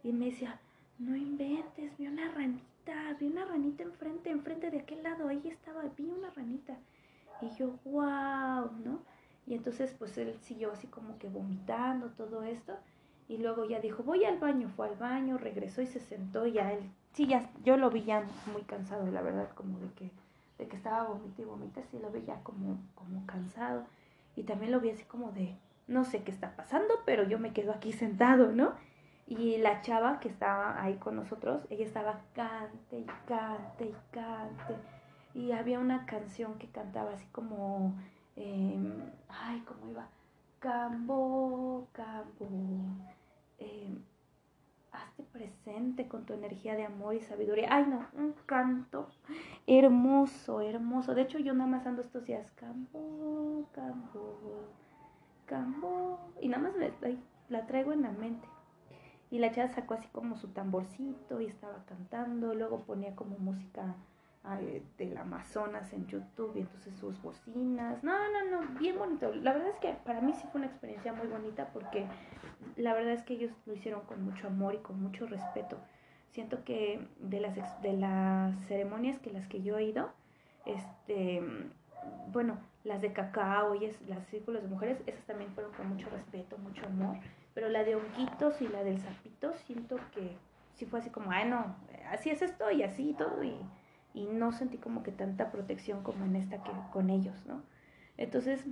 Y me decía, no inventes, vi una ranita, vi una ranita enfrente, enfrente de aquel lado, ahí estaba, vi una ranita. Y yo, wow, ¿no? Y entonces pues él siguió así como que vomitando todo esto. Y luego ya dijo, voy al baño, fue al baño, regresó y se sentó y ya él, sí, ya, yo lo vi ya muy cansado, la verdad, como de que, de que estaba vomita y vomita, sí lo vi ya como, como cansado. Y también lo vi así como de, no sé qué está pasando, pero yo me quedo aquí sentado, ¿no? Y la chava que estaba ahí con nosotros, ella estaba cante y cante y cante. Y había una canción que cantaba así como Em, ay, ¿cómo iba? Cambo, cambo, eh, hazte presente con tu energía de amor y sabiduría. Ay, no, un canto hermoso, hermoso. De hecho, yo nada más ando estos días, cambo, cambo, cambo. Y nada más la traigo en la mente. Y la chava sacó así como su tamborcito y estaba cantando. Luego ponía como música del Amazonas en YouTube y entonces sus bocinas. No, no, no, bien bonito. La verdad es que para mí sí fue una experiencia muy bonita porque la verdad es que ellos lo hicieron con mucho amor y con mucho respeto. Siento que de las, de las ceremonias que las que yo he ido, este, bueno, las de cacao y las círculos de mujeres, esas también fueron con mucho respeto, mucho amor. Pero la de honguitos y la del sapito, siento que sí fue así como, ay no, así es esto y así y todo y no sentí como que tanta protección como en esta que con ellos, ¿no? Entonces,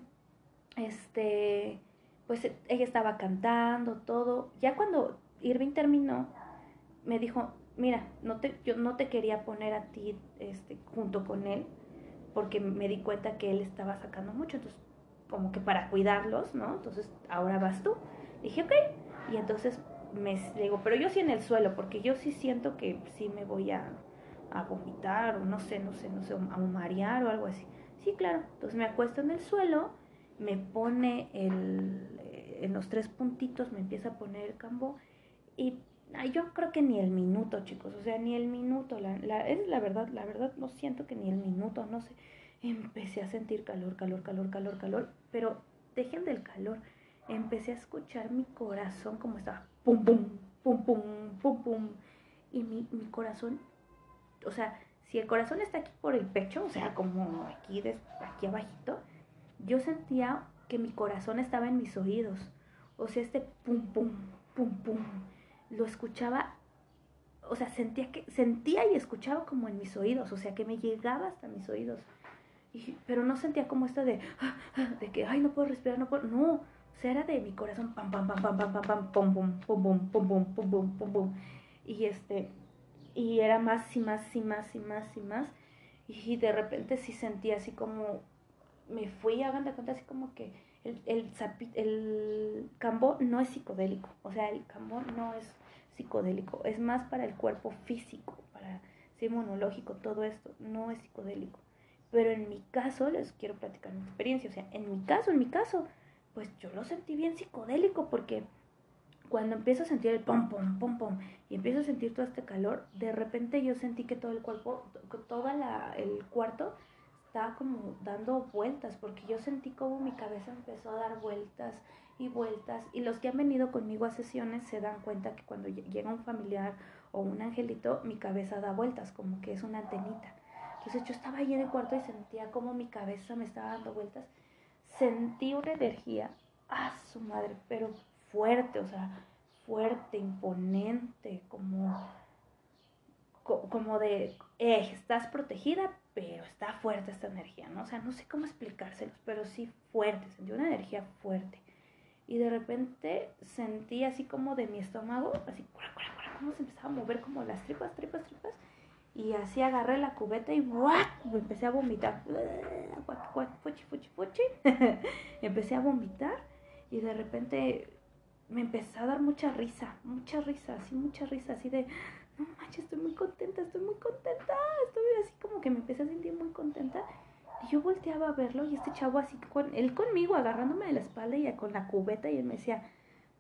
este, pues ella estaba cantando todo. Ya cuando Irving terminó, me dijo, mira, no te, yo no te quería poner a ti este, junto con él, porque me di cuenta que él estaba sacando mucho, entonces como que para cuidarlos, ¿no? Entonces ahora vas tú. Dije, ok. Y entonces me digo, pero yo sí en el suelo, porque yo sí siento que sí me voy a, a vomitar o no sé, no sé, no sé, a marear o algo así. Sí, claro. Entonces me acuesto en el suelo, me pone el, eh, en los tres puntitos, me empieza a poner el cambo y yo creo que ni el minuto, chicos, o sea, ni el minuto, la, la, es la verdad, la verdad no siento que ni el minuto, no sé, empecé a sentir calor, calor, calor, calor, calor, pero dejen del calor, empecé a escuchar mi corazón como estaba, pum, pum, pum, pum, pum, pum, y mi, mi corazón o sea, si el corazón está aquí por el pecho, o sea, como aquí, aquí abajito, yo sentía que mi corazón estaba en mis oídos. O sea, este pum, pum, pum, pum, lo escuchaba, o sea, sentía, que, sentía y escuchaba como en mis oídos, o sea, que me llegaba hasta mis oídos. pero no sentía como esto de, de que, ay, no puedo respirar, no puedo, no, o sea, era de mi corazón, pam, pam, pam, pam, pam, pam, pam, pum, pum, pum, pum, pum, pum, pum, pum, pum. Y este, y era más y más y más y más y más. Y de repente sí sentía así como, me fui, hagan de cuenta, así como que el, el, el cambo no es psicodélico, o sea, el cambo no es psicodélico, es más para el cuerpo físico, para ser inmunológico, todo esto, no es psicodélico. Pero en mi caso, les quiero platicar mi experiencia, o sea, en mi caso, en mi caso, pues yo lo sentí bien psicodélico porque cuando empiezo a sentir el pom, pom, pom, pom, y empiezo a sentir todo este calor, de repente yo sentí que todo el cuerpo, todo el cuarto estaba como dando vueltas, porque yo sentí como mi cabeza empezó a dar vueltas y vueltas, y los que han venido conmigo a sesiones se dan cuenta que cuando llega un familiar o un angelito, mi cabeza da vueltas, como que es una antenita. Entonces yo estaba ahí en el cuarto y sentía como mi cabeza me estaba dando vueltas sentí una energía, a su madre, pero fuerte, o sea, fuerte, imponente, como, como de, eh, estás protegida, pero está fuerte esta energía, ¿no? O sea, no sé cómo explicárselos, pero sí fuerte, sentí una energía fuerte. Y de repente sentí así como de mi estómago, así, como se empezaba a mover como las tripas, tripas, tripas. Y así agarré la cubeta y ¡guau! empecé a vomitar. Fuchi, fuchi. empecé a vomitar y de repente me empezó a dar mucha risa, mucha risa, así, mucha risa, así de, no manches, estoy muy contenta, estoy muy contenta. Estoy así como que me empecé a sentir muy contenta. Y yo volteaba a verlo y este chavo así, con, él conmigo, agarrándome de la espalda y con la cubeta y él me decía,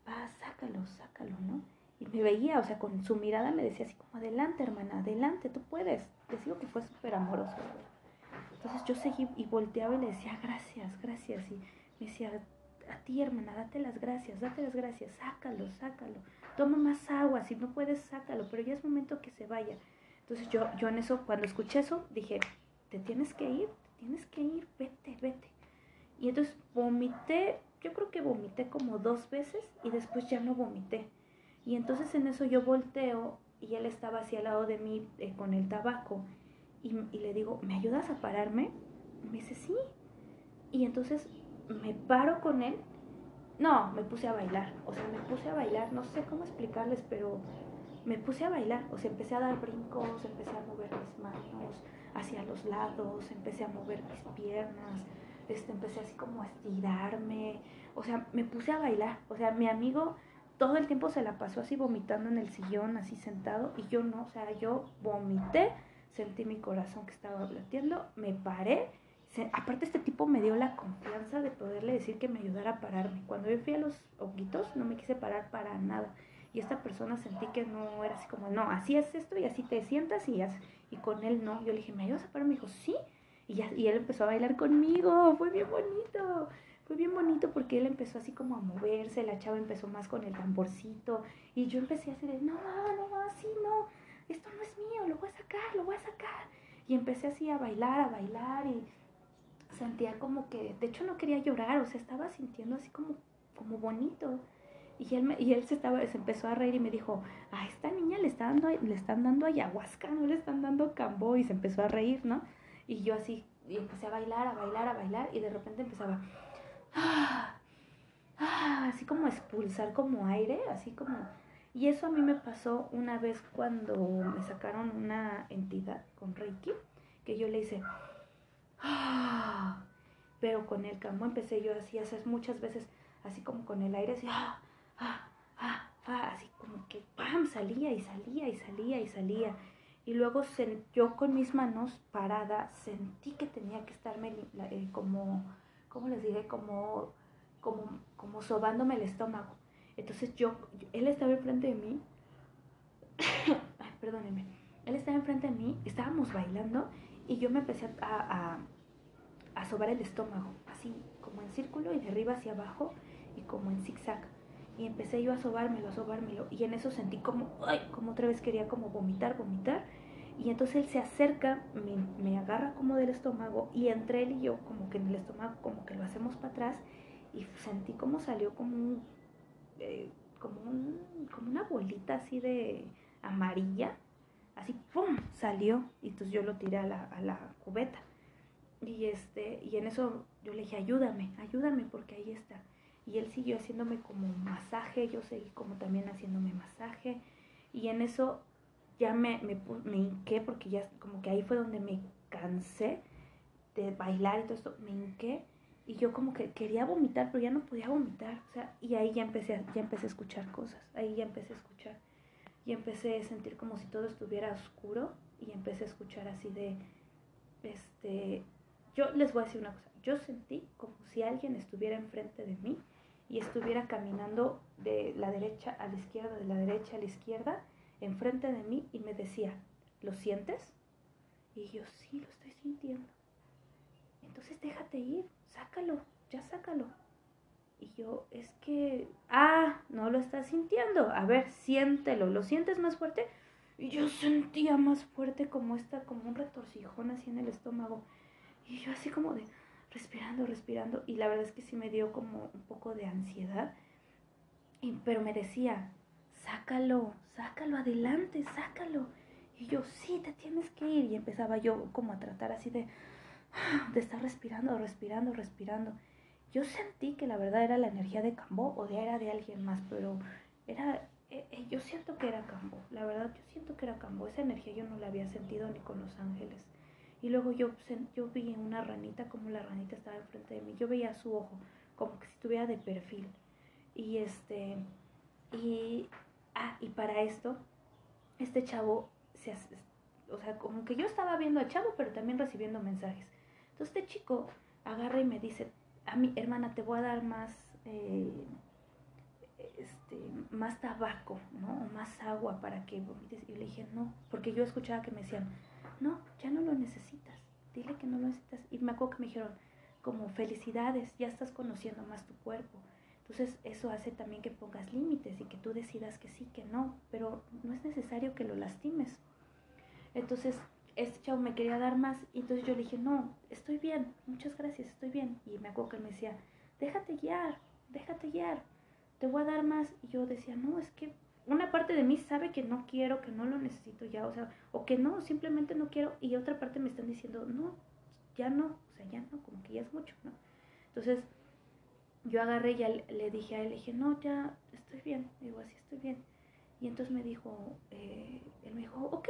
va, sácalo, sácalo, ¿no? Y me veía, o sea, con su mirada me decía así como, adelante, hermana, adelante, tú puedes. Les digo que fue súper amoroso. Entonces yo seguí y volteaba y le decía, gracias, gracias. Y me decía, a ti, hermana, date las gracias, date las gracias, sácalo, sácalo. Toma más agua, si no puedes, sácalo, pero ya es momento que se vaya. Entonces yo, yo en eso, cuando escuché eso, dije, te tienes que ir, te tienes que ir, vete, vete. Y entonces vomité, yo creo que vomité como dos veces y después ya no vomité. Y entonces en eso yo volteo y él estaba así al lado de mí eh, con el tabaco. Y, le digo, ¿me ayudas a pararme? me dice, sí. Y entonces me paro con él. No, me puse a bailar. O sea, me puse a bailar. No sé cómo explicarles, pero me puse a bailar. O sea, empecé a dar brincos, empecé a mover mis manos hacia los lados, empecé a mover mis piernas. Este, empecé así como a estirarme. O sea, me puse a bailar. O sea, mi amigo todo el tiempo se la pasó así vomitando en el sillón, así sentado, y yo no, o sea, yo vomité, sentí mi corazón que estaba latiendo, me paré, aparte este tipo me dio la confianza de poderle decir que me ayudara a pararme. Cuando yo fui a los ojitos no me quise parar para nada, y esta persona sentí que no era así como, no, así es esto y así te sientas y, y con él no. Yo le dije, ¿me ayudas a pararme? Me dijo, sí, y, ya, y él empezó a bailar conmigo, fue bien bonito. Fue bien bonito porque él empezó así como a moverse, la chava empezó más con el tamborcito y yo empecé así de, no, no, así no, esto no es mío, lo voy a sacar, lo voy a sacar. Y empecé así a bailar, a bailar y sentía como que, de hecho no quería llorar, o sea, estaba sintiendo así como, como bonito. Y él, y él se, estaba, se empezó a reír y me dijo, a esta niña le, está dando, le están dando ayahuasca, no le están dando cambo. Y se empezó a reír, ¿no? Y yo así, y empecé a bailar, a bailar, a bailar. Y de repente empezaba, así como expulsar como aire, así como... Y eso a mí me pasó una vez cuando me sacaron una entidad con Reiki, que yo le hice, pero con el campo empecé yo así, hacer muchas veces, así como con el aire, así, así como que ¡pam! salía y salía y salía y salía. Y luego yo con mis manos parada sentí que tenía que estarme eh, como ¿cómo les diré? Como, como, como sobándome el estómago. Entonces yo, él estaba enfrente de mí, ay, perdónenme, él estaba enfrente de mí, estábamos bailando y yo me empecé a, a, a sobar el estómago, así como en círculo y de arriba hacia abajo y como en zigzag. Y empecé yo a sobármelo, a sobármelo. Y en eso sentí como, ay, como otra vez quería como vomitar, vomitar. Y entonces él se acerca, me, me, agarra como del estómago y entre él y yo como que en el estómago como que lo hacemos para atrás y sentí como salió como un, eh, como, un como una bolita así de amarilla, así ¡pum! salió y entonces yo lo tiré a la, a la cubeta. Y, este, y en eso yo le dije, ayúdame, ayúdame porque ahí está. Y él siguió haciéndome como masaje, yo seguí como también haciéndome masaje. Y en eso ya me, me, me hinqué porque ya como que ahí fue donde me cansé de bailar y todo esto, me hinqué y yo como que quería vomitar, pero ya no podía vomitar, o sea, y ahí ya empecé, ya empecé a escuchar cosas, ahí ya empecé a escuchar, y empecé a sentir como si todo estuviera oscuro, y empecé a escuchar así de, este, yo les voy a decir una cosa, yo sentí como si alguien estuviera enfrente de mí y estuviera caminando de la derecha a la izquierda, de la derecha a la izquierda, enfrente de mí y me decía, ¿lo sientes? Y yo, sí, lo estoy sintiendo. Entonces déjate ir, sácalo, ya sácalo. Y yo, es que, ah, no lo estás sintiendo. A ver, siéntelo, ¿lo sientes más fuerte? Y yo sentía más fuerte como esta, como un retorcijón así en el estómago. Y yo así como de, respirando, respirando. Y la verdad es que sí me dio como un poco de ansiedad. Y, pero me decía, sácalo, sácalo adelante, sácalo. Y yo, sí, te tienes que ir. Y empezaba yo como a tratar así de, de estar respirando, respirando, respirando. Yo sentí que la verdad era la energía de Cambó o de, era de alguien más, pero era, eh, eh, yo siento que era Cambó, la verdad yo siento que era Cambó. Esa energía yo no la había sentido ni con los ángeles. Y luego yo, yo vi una ranita, como la ranita estaba enfrente de mí. Yo veía su ojo, como que si estuviera de perfil. Y este, y, ah, y para esto, este chavo, se, o sea, como que yo estaba viendo al chavo, pero también recibiendo mensajes. Entonces este chico agarra y me dice, a mi hermana, te voy a dar más, eh, este, más tabaco, ¿no? O más agua para que vomites. Y le dije, no, porque yo escuchaba que me decían, no, ya no lo necesitas, dile que no lo necesitas. Y me acuerdo que me dijeron, como felicidades, ya estás conociendo más tu cuerpo. Entonces eso hace también que pongas límites y que tú decidas que sí, que no, pero no es necesario que lo lastimes. Entonces este chavo me quería dar más y entonces yo le dije, no, estoy bien, muchas gracias, estoy bien. Y me acuerdo que me decía, déjate guiar, déjate guiar, te voy a dar más. Y yo decía, no, es que una parte de mí sabe que no quiero, que no lo necesito ya, o sea, o que no, simplemente no quiero, y otra parte me están diciendo, no, ya no, o sea, ya no, como que ya es mucho, ¿no? Entonces, yo agarré y le dije a él, le dije, no, ya estoy bien, digo, así estoy bien. Y entonces me dijo, eh, él me dijo, ok,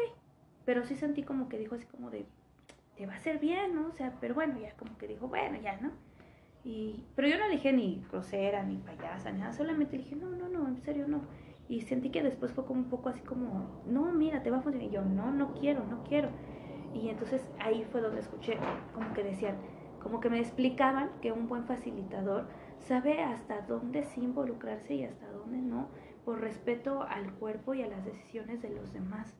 pero sí sentí como que dijo así como de, te va a hacer bien, ¿no? O sea, pero bueno, ya como que dijo, bueno, ya, ¿no? Y, pero yo no le dije ni grosera, ni payasa, ni nada, solamente le dije, no, no, no, en serio, no. Y sentí que después fue como un poco así como, no, mira, te va a funcionar. Y yo, no, no quiero, no quiero. Y entonces ahí fue donde escuché como que decían, como que me explicaban que un buen facilitador sabe hasta dónde sí involucrarse y hasta dónde no, por respeto al cuerpo y a las decisiones de los demás.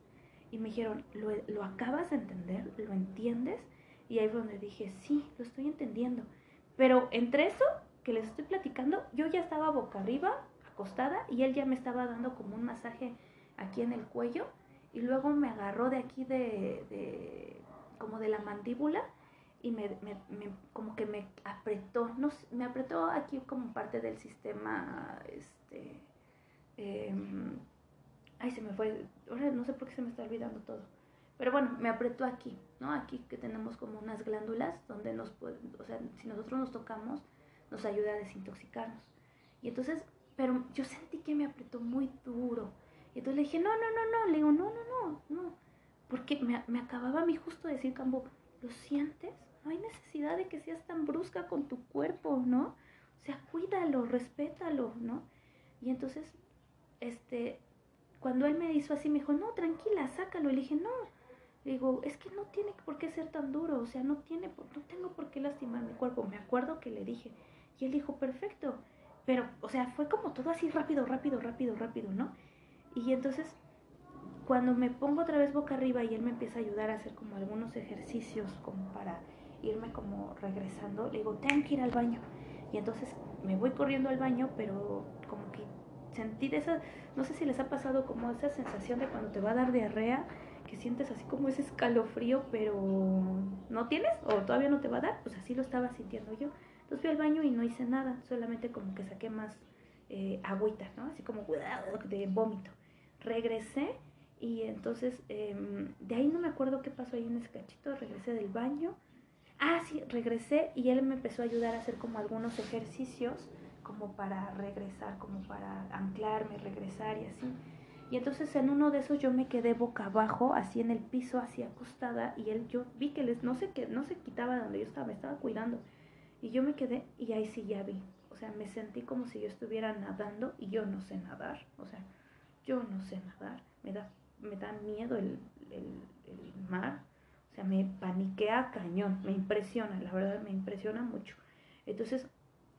Y me dijeron, ¿lo, lo acabas de entender? ¿Lo entiendes? Y ahí fue donde dije, sí, lo estoy entendiendo. Pero entre eso que les estoy platicando, yo ya estaba boca arriba, acostada y él ya me estaba dando como un masaje aquí en el cuello y luego me agarró de aquí de, como de la mandíbula y me, como que me apretó, no, me apretó aquí como parte del sistema, este, em, ay se me fue, no sé por qué se me está olvidando todo, pero bueno, me apretó aquí, ¿no? Aquí que tenemos como unas glándulas donde nos pueden, o sea, si nosotros nos tocamos, nos ayuda a desintoxicarnos. Y entonces pero yo sentí que me apretó muy duro. Y entonces le dije, no, no, no, no, le digo, no, no, no, no. Porque me, me acababa a mí justo de decir, Cambo, ¿lo sientes? No hay necesidad de que seas tan brusca con tu cuerpo, ¿no? O sea, cuídalo, respétalo, ¿no? Y entonces, este, cuando él me hizo así, me dijo, no, tranquila, sácalo. Le dije, no. Le digo, es que no tiene por qué ser tan duro, o sea, no tiene, no tengo por qué lastimar mi cuerpo. Me acuerdo que le dije. Y él dijo, perfecto. Pero, o sea, fue como todo así rápido, rápido, rápido, rápido, ¿no? Y entonces, cuando me pongo otra vez boca arriba y él me empieza a ayudar a hacer como algunos ejercicios como para irme como regresando, le digo, tengo que ir al baño. Y entonces me voy corriendo al baño, pero como que sentí de esa, no sé si les ha pasado como esa sensación de cuando te va a dar diarrea, que sientes así como ese escalofrío, pero no tienes o todavía no te va a dar, pues así lo estaba sintiendo yo. Entonces fui al baño y no hice nada, solamente como que saqué más eh, agüita, ¿no? Así como de vómito. Regresé y entonces em, de ahí no me acuerdo qué pasó ahí en ese cachito, regresé del baño. Ah, sí, regresé y él me empezó a ayudar a hacer como algunos ejercicios como para regresar, como para anclarme, regresar y así. Y entonces en uno de esos yo me quedé boca abajo, así en el piso, así acostada, y él, yo vi que les, no sé qué, no se quitaba de donde yo estaba, me estaba cuidando. Y yo me quedé y ahí sí ya vi. O sea, me sentí como si yo estuviera nadando y yo no sé nadar. O sea, yo no sé nadar. Me da, me da miedo el, mar. O sea, me paniquea cañón. Me impresiona, la verdad me impresiona mucho. Entonces,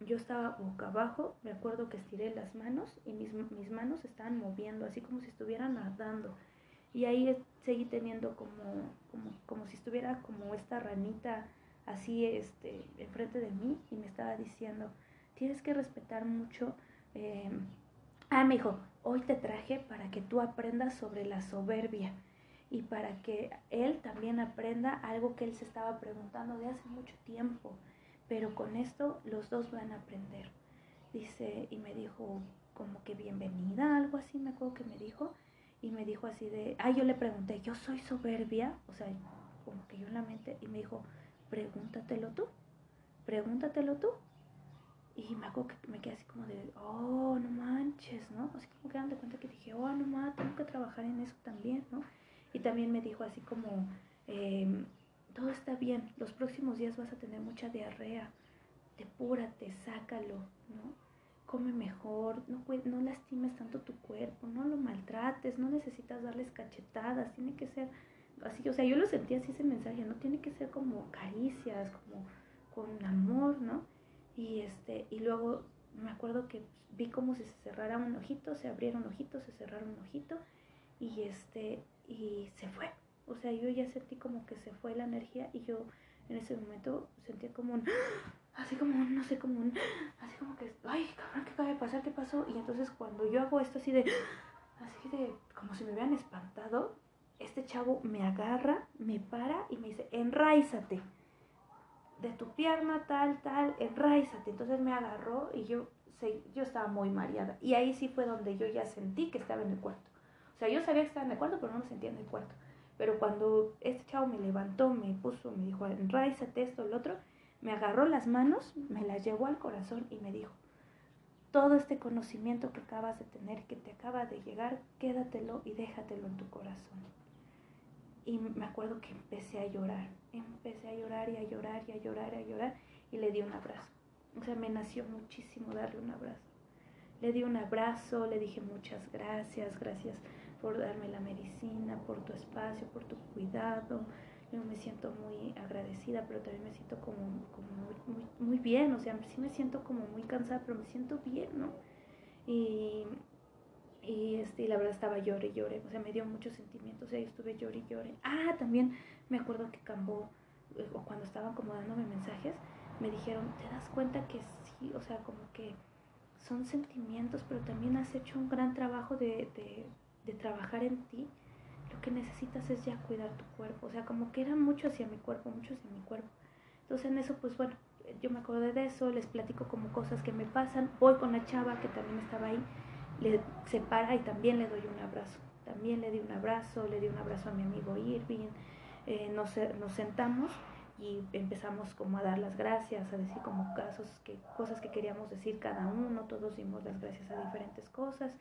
yo estaba boca abajo. Me acuerdo que estiré las manos y mis, mis manos estaban moviendo, así como si estuviera nadando. Y ahí seguí teniendo como, como, como si estuviera como esta ranita así este, enfrente de mí y me estaba diciendo, tienes que respetar mucho. Eh, ah, me dijo, hoy te traje para que tú aprendas sobre la soberbia y para que él también aprenda algo que él se estaba preguntando de hace mucho tiempo. Pero con esto los dos van a aprender. Dice, y me dijo como que bienvenida, algo así, me acuerdo que me dijo, y me dijo así de, ah, yo le pregunté, yo soy soberbia, o sea, como que yo en la mente, y me dijo, pregúntatelo tú, pregúntatelo tú. Y me acuerdo que me quedé así como de, oh, no manches, ¿no? Así como que dando cuenta que dije, oh, no mames, tengo que trabajar en eso también, ¿no? Y también me dijo así como, eh, todo está bien, los próximos días vas a tener mucha diarrea, depúrate, sácalo, ¿no? Come mejor, no, no lastimes tanto tu cuerpo, no lo maltrates, no necesitas darles cachetadas, tiene que ser así, o sea, yo lo sentí así ese mensaje, no tiene que ser como caricias, como con amor, ¿no? Y este, y luego me acuerdo que vi como si se cerrara un ojito, se abriera un ojito, se cerrara un ojito, y este, y se fue, o sea, yo ya sentí como que se fue la energía y yo en ese momento sentía como un, así como un, no sé, como un, así como que, ay, cabrón, ¿qué acaba de pasar? ¿Qué pasó? Y entonces cuando yo hago esto así de, así de, como si me hubieran espantado, este chavo me agarra, me para y me dice, enraízate de tu pierna tal, tal, enraízate. Entonces me agarró y yo, yo estaba muy mareada. Y ahí sí fue donde yo ya sentí que estaba en el cuarto. O sea, yo sabía que estaba en el cuarto, pero no lo sentía en el cuarto. Pero cuando este chavo me levantó, me puso, me dijo, enraízate esto, el otro, me agarró las manos, me las llevó al corazón y me dijo, todo este conocimiento que acabas de tener, que te acaba de llegar, quédatelo y déjatelo en tu corazón. Y me acuerdo que empecé a llorar, empecé a llorar y a llorar y a llorar y a llorar y le di un abrazo. O sea, me nació muchísimo darle un abrazo. Le di un abrazo, le dije muchas gracias, gracias por darme la medicina, por tu espacio, por tu cuidado. Yo me siento muy agradecida, pero también me siento como, muy, muy, bien, o sea, sí me siento como muy cansada, pero me siento bien, ¿no? Y, y, este, la verdad estaba llore y llore, o sea, me dio muchos sentimientos, o sea, yo estuve llore y llore. Ah, también me acuerdo que Cambó, eh, o cuando estaban como dándome mensajes, me dijeron, ¿te das cuenta que sí? O sea, como que son sentimientos, pero también has hecho un gran trabajo de de trabajar en ti, lo que necesitas es ya cuidar tu cuerpo. O sea, como que era mucho hacia mi cuerpo, mucho hacia mi cuerpo. Entonces en eso, pues bueno, yo me acordé de eso, les platico como cosas que me pasan. Voy con la chava que también estaba ahí, le separa y también le doy un abrazo. También le di un abrazo, le di un abrazo a mi amigo Irving. Eh, nos, nos sentamos y empezamos como a dar las gracias, a decir como casos que, cosas que queríamos decir cada uno, todos dimos las gracias a diferentes cosas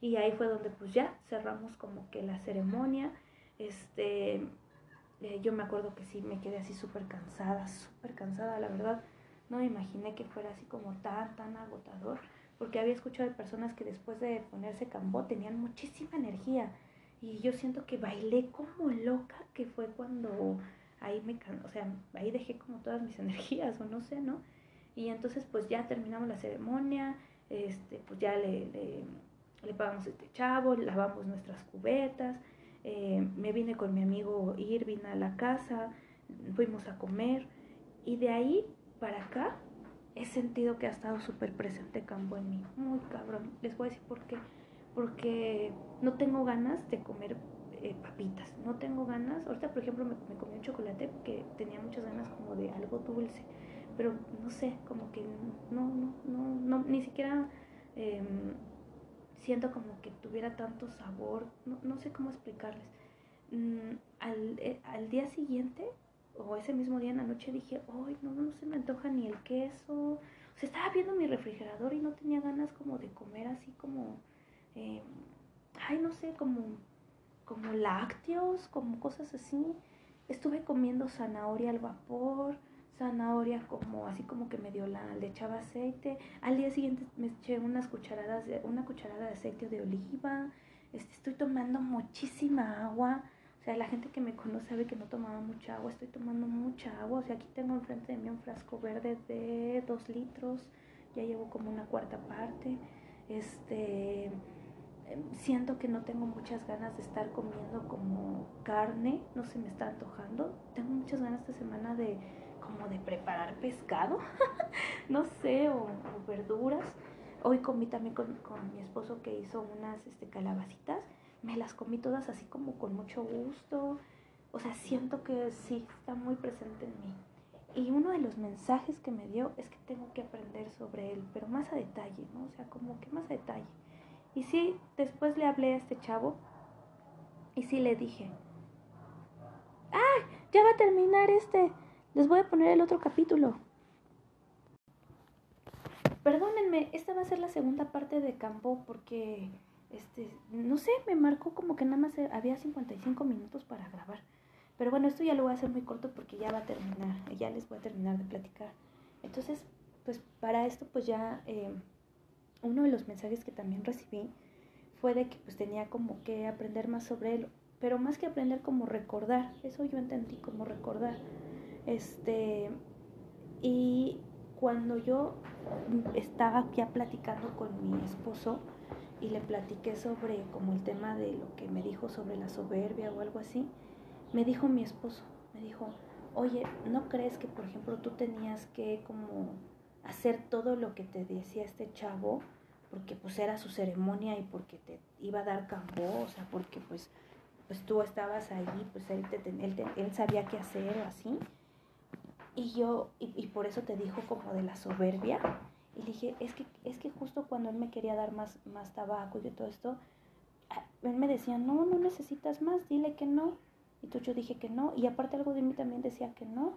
y ahí fue donde pues ya cerramos como que la ceremonia. Este, eh, yo me acuerdo que sí me quedé así súper cansada, súper cansada, la verdad. No me imaginé que fuera así como tan, tan agotador, porque había escuchado de personas que después de ponerse cambó tenían muchísima energía. Y yo siento que bailé como loca, que fue cuando ahí me, o sea, ahí dejé como todas mis energías, o no sé, ¿no? Y entonces pues ya terminamos la ceremonia, este, pues ya le le pagamos este chavo, lavamos nuestras cubetas, eh, me vine con mi amigo Irving a la casa, fuimos a comer y de ahí para acá he sentido que ha estado súper presente Cambo en mí, muy cabrón. Les voy a decir por qué. Porque no tengo ganas de comer eh, papitas, no tengo ganas. Ahorita, por ejemplo, me, comí un chocolate porque tenía muchas ganas como de algo dulce, pero no sé, como que no, no, no, no ni siquiera em, siento como que tuviera tanto sabor, no, no sé cómo explicarles. Mm, al, eh, al, día siguiente, o ese mismo día en la noche, dije, ay, no, no se me antoja ni el queso. O sea, estaba viendo mi refrigerador y no tenía ganas como de comer así como, eh, ay, no sé, como, como lácteos, como cosas así. Estuve comiendo zanahoria al vapor, zanahoria como así como que medio la le echaba aceite. Al día siguiente me eché unas cucharadas de, una cucharada de aceite de oliva. Este, estoy tomando muchísima agua. O sea, la gente que me conoce sabe que no tomaba mucha agua. Estoy tomando mucha agua. O sea, aquí tengo enfrente de mí un frasco verde de dos litros. Ya llevo como una cuarta parte. Este em, siento que no tengo muchas ganas de estar comiendo como carne, no se me está antojando. Tengo muchas ganas esta semana de como de preparar pescado, no sé, o, verduras. Hoy comí también con, mi esposo que hizo unas este, calabacitas, me las comí todas así como con mucho gusto, o sea, siento que sí está muy presente en mí. y uno de los mensajes que me dio es que tengo que aprender sobre él, pero más a detalle, ¿no? O sea, como que más a detalle. Y sí, después le hablé a este chavo y sí le dije, ¡ah! Ya va a terminar este. Les voy a poner el otro capítulo. Perdónenme, esta va a ser la segunda parte de campo porque, este, no sé, me marcó como que nada más había 55 minutos para grabar. Pero bueno, esto ya lo voy a hacer muy corto porque ya va a terminar, ya les voy a terminar de platicar. Entonces, pues para esto, pues ya eh, uno de los mensajes que también recibí fue de que pues tenía como que aprender más sobre él, pero más que aprender como recordar, eso yo entendí como recordar. Este, y cuando yo estaba ya platicando con mi esposo y le platiqué sobre como el tema de lo que me dijo sobre la soberbia o algo así, me dijo mi esposo, me dijo, oye, ¿no crees que por ejemplo tú tenías que como hacer todo lo que te decía este chavo? Porque pues era su ceremonia y porque te iba a dar campo, o sea, porque pues, pues tú estabas ahí, pues él, él, él sabía qué hacer o así. Y yo, y, por eso te dijo como de la soberbia. Y dije, es que, es que justo cuando él me quería dar más, más tabaco y todo esto, él me decía, no, no necesitas más, dile que no. Y entonces yo dije que no. Y aparte algo de mí también decía que no.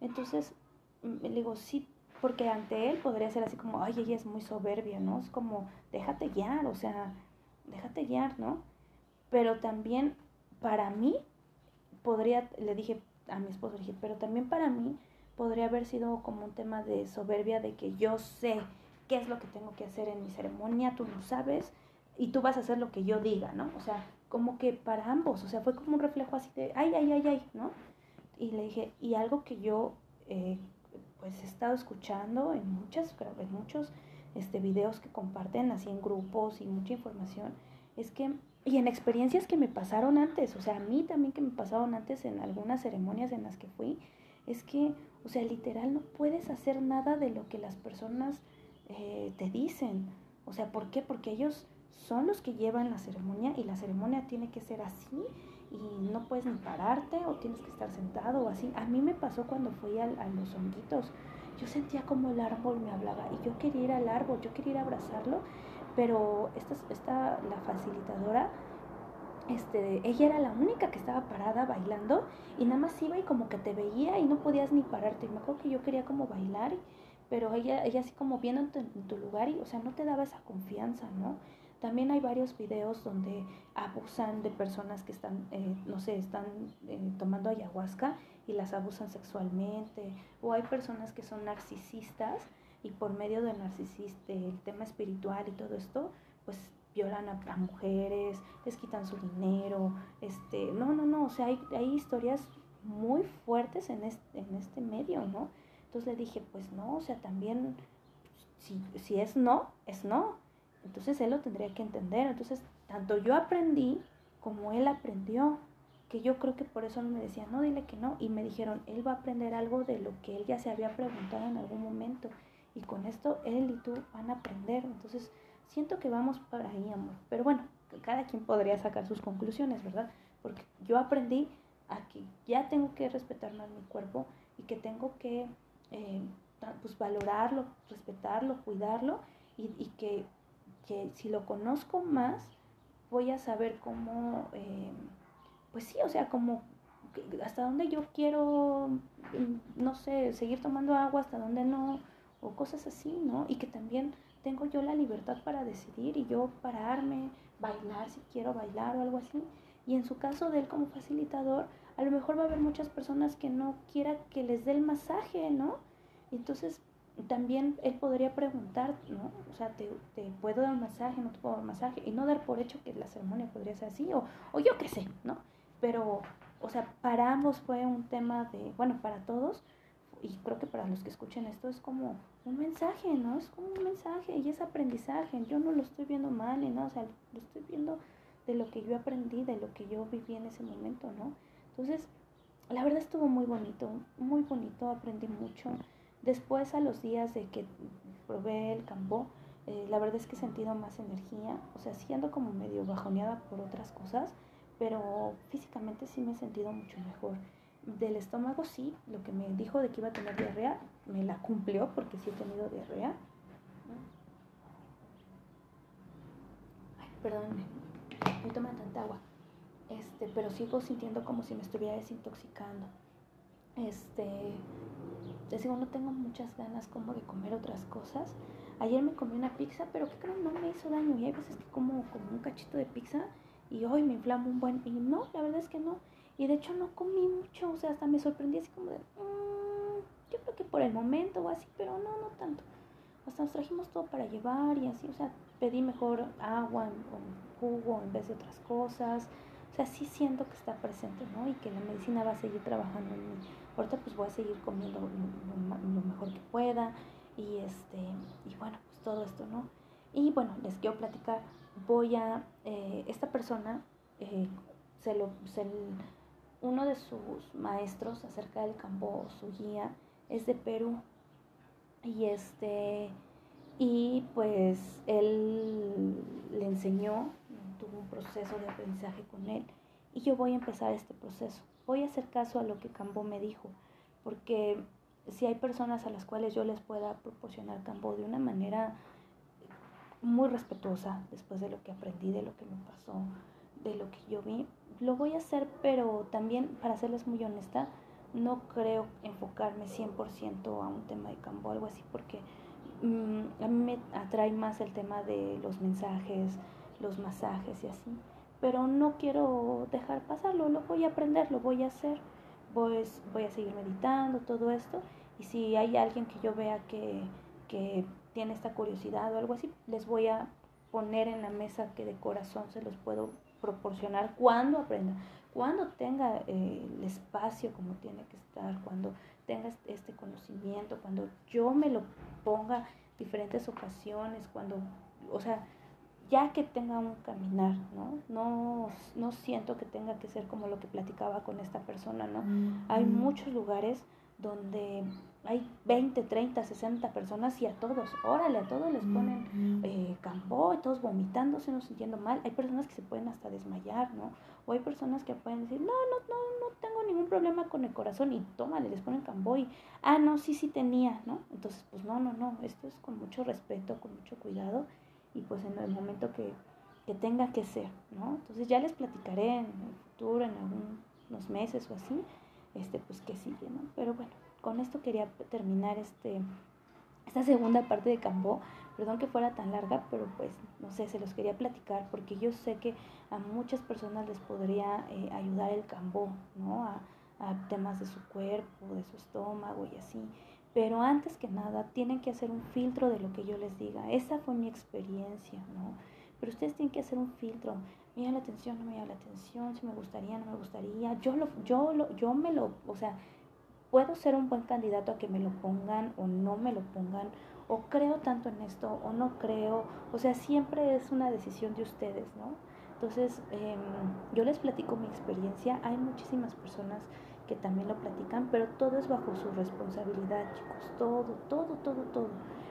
Entonces le digo, sí, porque ante él podría ser así como, ay, ella es muy soberbia, ¿no? Es como, déjate guiar, o sea, déjate guiar, ¿no? Pero también para mí podría, le dije, a mi esposo, dije, pero también para mí podría haber sido como un tema de soberbia de que yo sé qué es lo que tengo que hacer en mi ceremonia, tú no sabes y tú vas a hacer lo que yo diga, ¿no? O sea, como que para ambos, o sea, fue como un reflejo así de, ay, ay, ay, ay, ¿no? Y le dije, y algo que yo eh, pues he estado escuchando en muchas, en muchos este, videos que comparten así en grupos y mucha información, es que y en experiencias que me pasaron antes, o sea, a mí también que me pasaron antes en algunas ceremonias en las que fui, es que, o sea, literal no puedes hacer nada de lo que las personas eh, te dicen. O sea, ¿por qué? Porque ellos son los que llevan la ceremonia y la ceremonia tiene que ser así y no puedes ni pararte o tienes que estar sentado o así. A mí me pasó cuando fui a, a los honguitos. Yo sentía como el árbol me hablaba y yo quería ir al árbol, yo quería ir a abrazarlo pero esta, esta la facilitadora, este, ella era la única que estaba parada bailando y nada más iba y como que te veía y no podías ni pararte. Y me acuerdo que yo quería como bailar, pero ella, ella así como viendo en tu, lugar y, o sea, no te daba esa confianza, ¿no? También hay varios videos donde abusan de personas que están, eh, no sé, están eh, tomando ayahuasca y las abusan sexualmente, o hay personas que son narcisistas y por medio del narcisista, el tema espiritual y todo esto, pues violan a, mujeres, les quitan su dinero, este, no, no, no, o sea, hay, hay historias muy fuertes en este, en este medio, ¿no? Entonces le dije, pues no, o sea, también, si, si es no, es no. Entonces él lo tendría que entender. Entonces, tanto yo aprendí como él aprendió, que yo creo que por eso me decía, no, dile que no. Y me dijeron, él va a aprender algo de lo que él ya se había preguntado en algún momento. Y con esto él y tú van a aprender. Entonces, siento que vamos para ahí, amor. Pero bueno, cada quien podría sacar sus conclusiones, ¿verdad? Porque yo aprendí a ya tengo que respetar más mi cuerpo y que tengo que eh, pues valorarlo, respetarlo, cuidarlo y, y que, que, si lo conozco más, voy a saber cómo, eh, pues sí, o sea, como hasta dónde yo quiero, mm, no sé, seguir tomando agua, hasta dónde no, o cosas así, ¿no? Y que también tengo yo la libertad para decidir y yo pararme, bailar si quiero bailar o algo así. Y en su caso de él como facilitador, a lo mejor va a haber muchas personas que no quiera que les dé el masaje, ¿no? Entonces también él podría preguntar, ¿no? O sea, ¿te, te puedo dar masaje? ¿No te puedo dar masaje? Y no dar por hecho que la ceremonia podría ser así, o, o yo qué sé, ¿no? Pero, o sea, para ambos fue un tema de, bueno, para todos, y creo que para los que escuchen esto es como un mensaje, ¿no? Es como un mensaje y es aprendizaje. Yo no lo estoy viendo mal nada, o sea, lo estoy viendo de lo que yo aprendí, de lo que yo viví en ese momento, ¿no? Entonces, la verdad estuvo muy bonito, muy bonito, aprendí mucho. Después, a los días de que probé el campo, eh, la verdad es que he sentido más energía, o sea, siendo como medio bajoneada por otras cosas, pero físicamente sí me he sentido mucho mejor. Del estómago sí, lo que me dijo de que iba a tener diarrea, me la cumplió porque sí he tenido diarrea. Ay, perdónenme, no toma tanta agua. Este, pero sigo sintiendo como si me estuviera desintoxicando. Este, les digo, no tengo muchas ganas como de comer otras cosas. Ayer me comí una pizza, pero ¿qué creen? No me hizo daño. Y hay veces que como, como un cachito de pizza y hoy me inflamo un buen... Y no, la verdad es que no. Y de hecho no comí mucho, o sea, hasta me sorprendí así como de, mmm, yo creo que por el momento o así, pero no, no tanto. Hasta nos trajimos todo para llevar y así, o sea, pedí mejor agua o jugo en vez de otras cosas. O sea, sí siento que está presente, ¿no? Y que la medicina va a seguir trabajando en mí. Ahorita pues voy a seguir comiendo lo, mejor que pueda y este, y bueno, pues todo esto, ¿no? Y bueno, les quiero platicar, voy a, eh, esta persona, eh, se lo, se, uno de sus maestros acerca del campo, su guía, es de Perú. Y este, y pues él le enseñó, tuvo un proceso de aprendizaje con él. Y yo voy a empezar este proceso. Voy a hacer caso a lo que Cambo me dijo, porque si hay personas a las cuales yo les pueda proporcionar Cambo de una manera muy respetuosa, después de lo que aprendí, de lo que me pasó, de lo que yo vi, lo voy a hacer, pero también, para serles muy honesta, no creo enfocarme 100% a un tema de campo o algo así, porque mm, a mí me atrae más el tema de los mensajes, los masajes y así. Pero no quiero dejar pasarlo, lo voy a aprender, lo voy a hacer. Pues voy a seguir meditando, todo esto. Y si hay alguien que yo vea que, que tiene esta curiosidad o algo así, les voy a poner en la mesa que de corazón se los puedo proporcionar cuando aprenda, cuando tenga eh, el espacio como tiene que estar, cuando tenga este conocimiento, cuando yo me lo ponga diferentes ocasiones, cuando, o sea, ya que tenga un caminar, ¿no? No, no siento que tenga que ser como lo que platicaba con esta persona, ¿no? Hay muchos lugares donde hay 20, 30, 60 personas y a todos, órale, a todos les ponen eh, campo, todos vomitándose, no sintiendo mal. Hay personas que se pueden hasta desmayar, ¿no? O hay personas que pueden decir, no, no, no, no tengo ningún problema con el corazón y tómale, les ponen campo y, ah, no, sí, sí tenía, ¿no? Entonces, pues no, no, no, esto es con mucho respeto, con mucho cuidado y pues en el momento que, que tenga que ser, ¿no? Entonces ya les platicaré en el futuro, en algunos meses o así, este, pues que sigue, ¿no? Pero bueno, con esto quería terminar este, esta segunda parte de Cambó. Perdón que fuera tan larga, pero pues no sé, se los quería platicar porque yo sé que a muchas personas les podría eh, ayudar el Cambó, ¿no? A, a temas de su cuerpo, de su estómago y así. Pero antes que nada, tienen que hacer un filtro de lo que yo les diga. Esa fue mi experiencia, ¿no? Pero ustedes tienen que hacer un filtro. Me llama la atención, no me llama la atención, si me gustaría, no me gustaría. Yo lo, yo lo, yo me lo, o sea, puedo ser un buen candidato a que me lo pongan o no me lo pongan, o creo tanto en esto o no creo, o sea, siempre es una decisión de ustedes, ¿no? Entonces, em, yo les platico mi experiencia, hay muchísimas personas que también lo platican, pero todo es bajo su responsabilidad, chicos, todo, todo, todo, todo,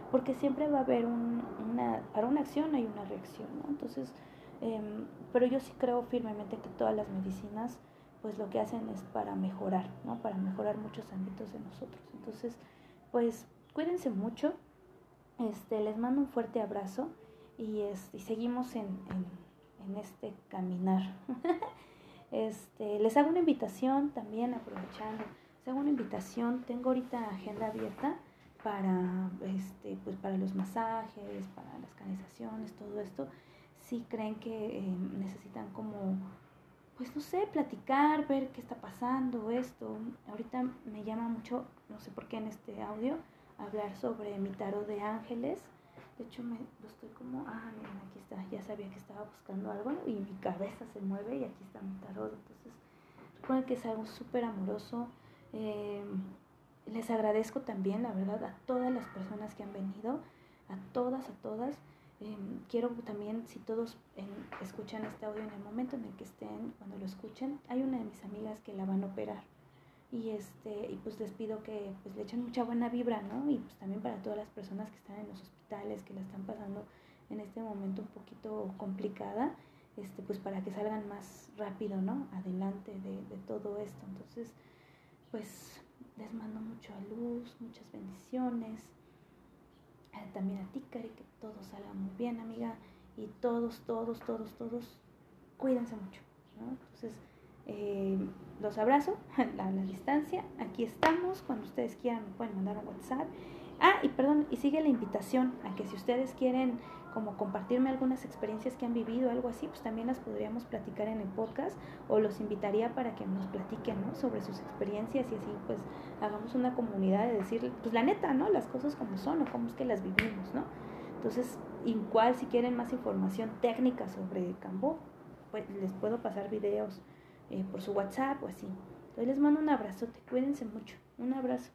porque siempre va a haber una, para una acción hay una reacción, ¿no? Entonces, em, pero yo sí creo firmemente que todas las medicinas pues lo que hacen es para mejorar, ¿no? Para mejorar muchos ámbitos de nosotros. Entonces, pues cuídense mucho, este, les mando un fuerte abrazo y, este, seguimos en, en, este caminar. este, les hago una invitación también, aprovechando, les hago una invitación, tengo ahorita agenda abierta para, este, pues para los masajes, para las canalizaciones, todo esto. Si creen que eh, necesitan como pues no sé, platicar, ver qué está pasando, esto. Ahorita me llama mucho, no sé por qué en este audio, hablar sobre mi tarot de ángeles. De hecho, me, lo estoy como, ah, miren, aquí está, ya sabía que estaba buscando algo y mi cabeza se mueve y aquí está mi tarot. Entonces, recuerden que es algo súper amoroso. Eh, les agradezco también, la verdad, a todas las personas que han venido, a todas, a todas. Em, quiero también, si todos escuchan este audio en el momento en el que estén, cuando lo escuchen, hay una de mis amigas que la van a operar. Y, este, y pues les pido que pues, le echen mucha buena vibra, ¿no? Y pues también para todas las personas que están en los hospitales, que la están pasando en este momento un poquito complicada, este, pues para que salgan más rápido, ¿no? Adelante de, de todo esto. Entonces, pues les mando mucha luz, muchas bendiciones. Eh, también a ti, Cari, que todo salga muy bien, amiga. Y todos, todos, todos, todos, cuídense mucho. Entonces, eh, los abrazo a la, distancia. Aquí estamos. Cuando ustedes quieran, pueden mandar un WhatsApp. Ah, y perdón, y sigue la invitación a que si ustedes quieren como compartirme algunas experiencias que han vivido, algo así, pues también las podríamos platicar en el podcast o los invitaría para que nos platiquen, ¿no? Sobre sus experiencias y así pues hagamos una comunidad de decir, pues la neta, ¿no? Las cosas como son o cómo es que las vivimos, ¿no? Entonces, igual si quieren más información técnica sobre Cambó, pues les puedo pasar videos eh, por su WhatsApp o así. Entonces les mando un abrazote, cuídense mucho, un abrazo.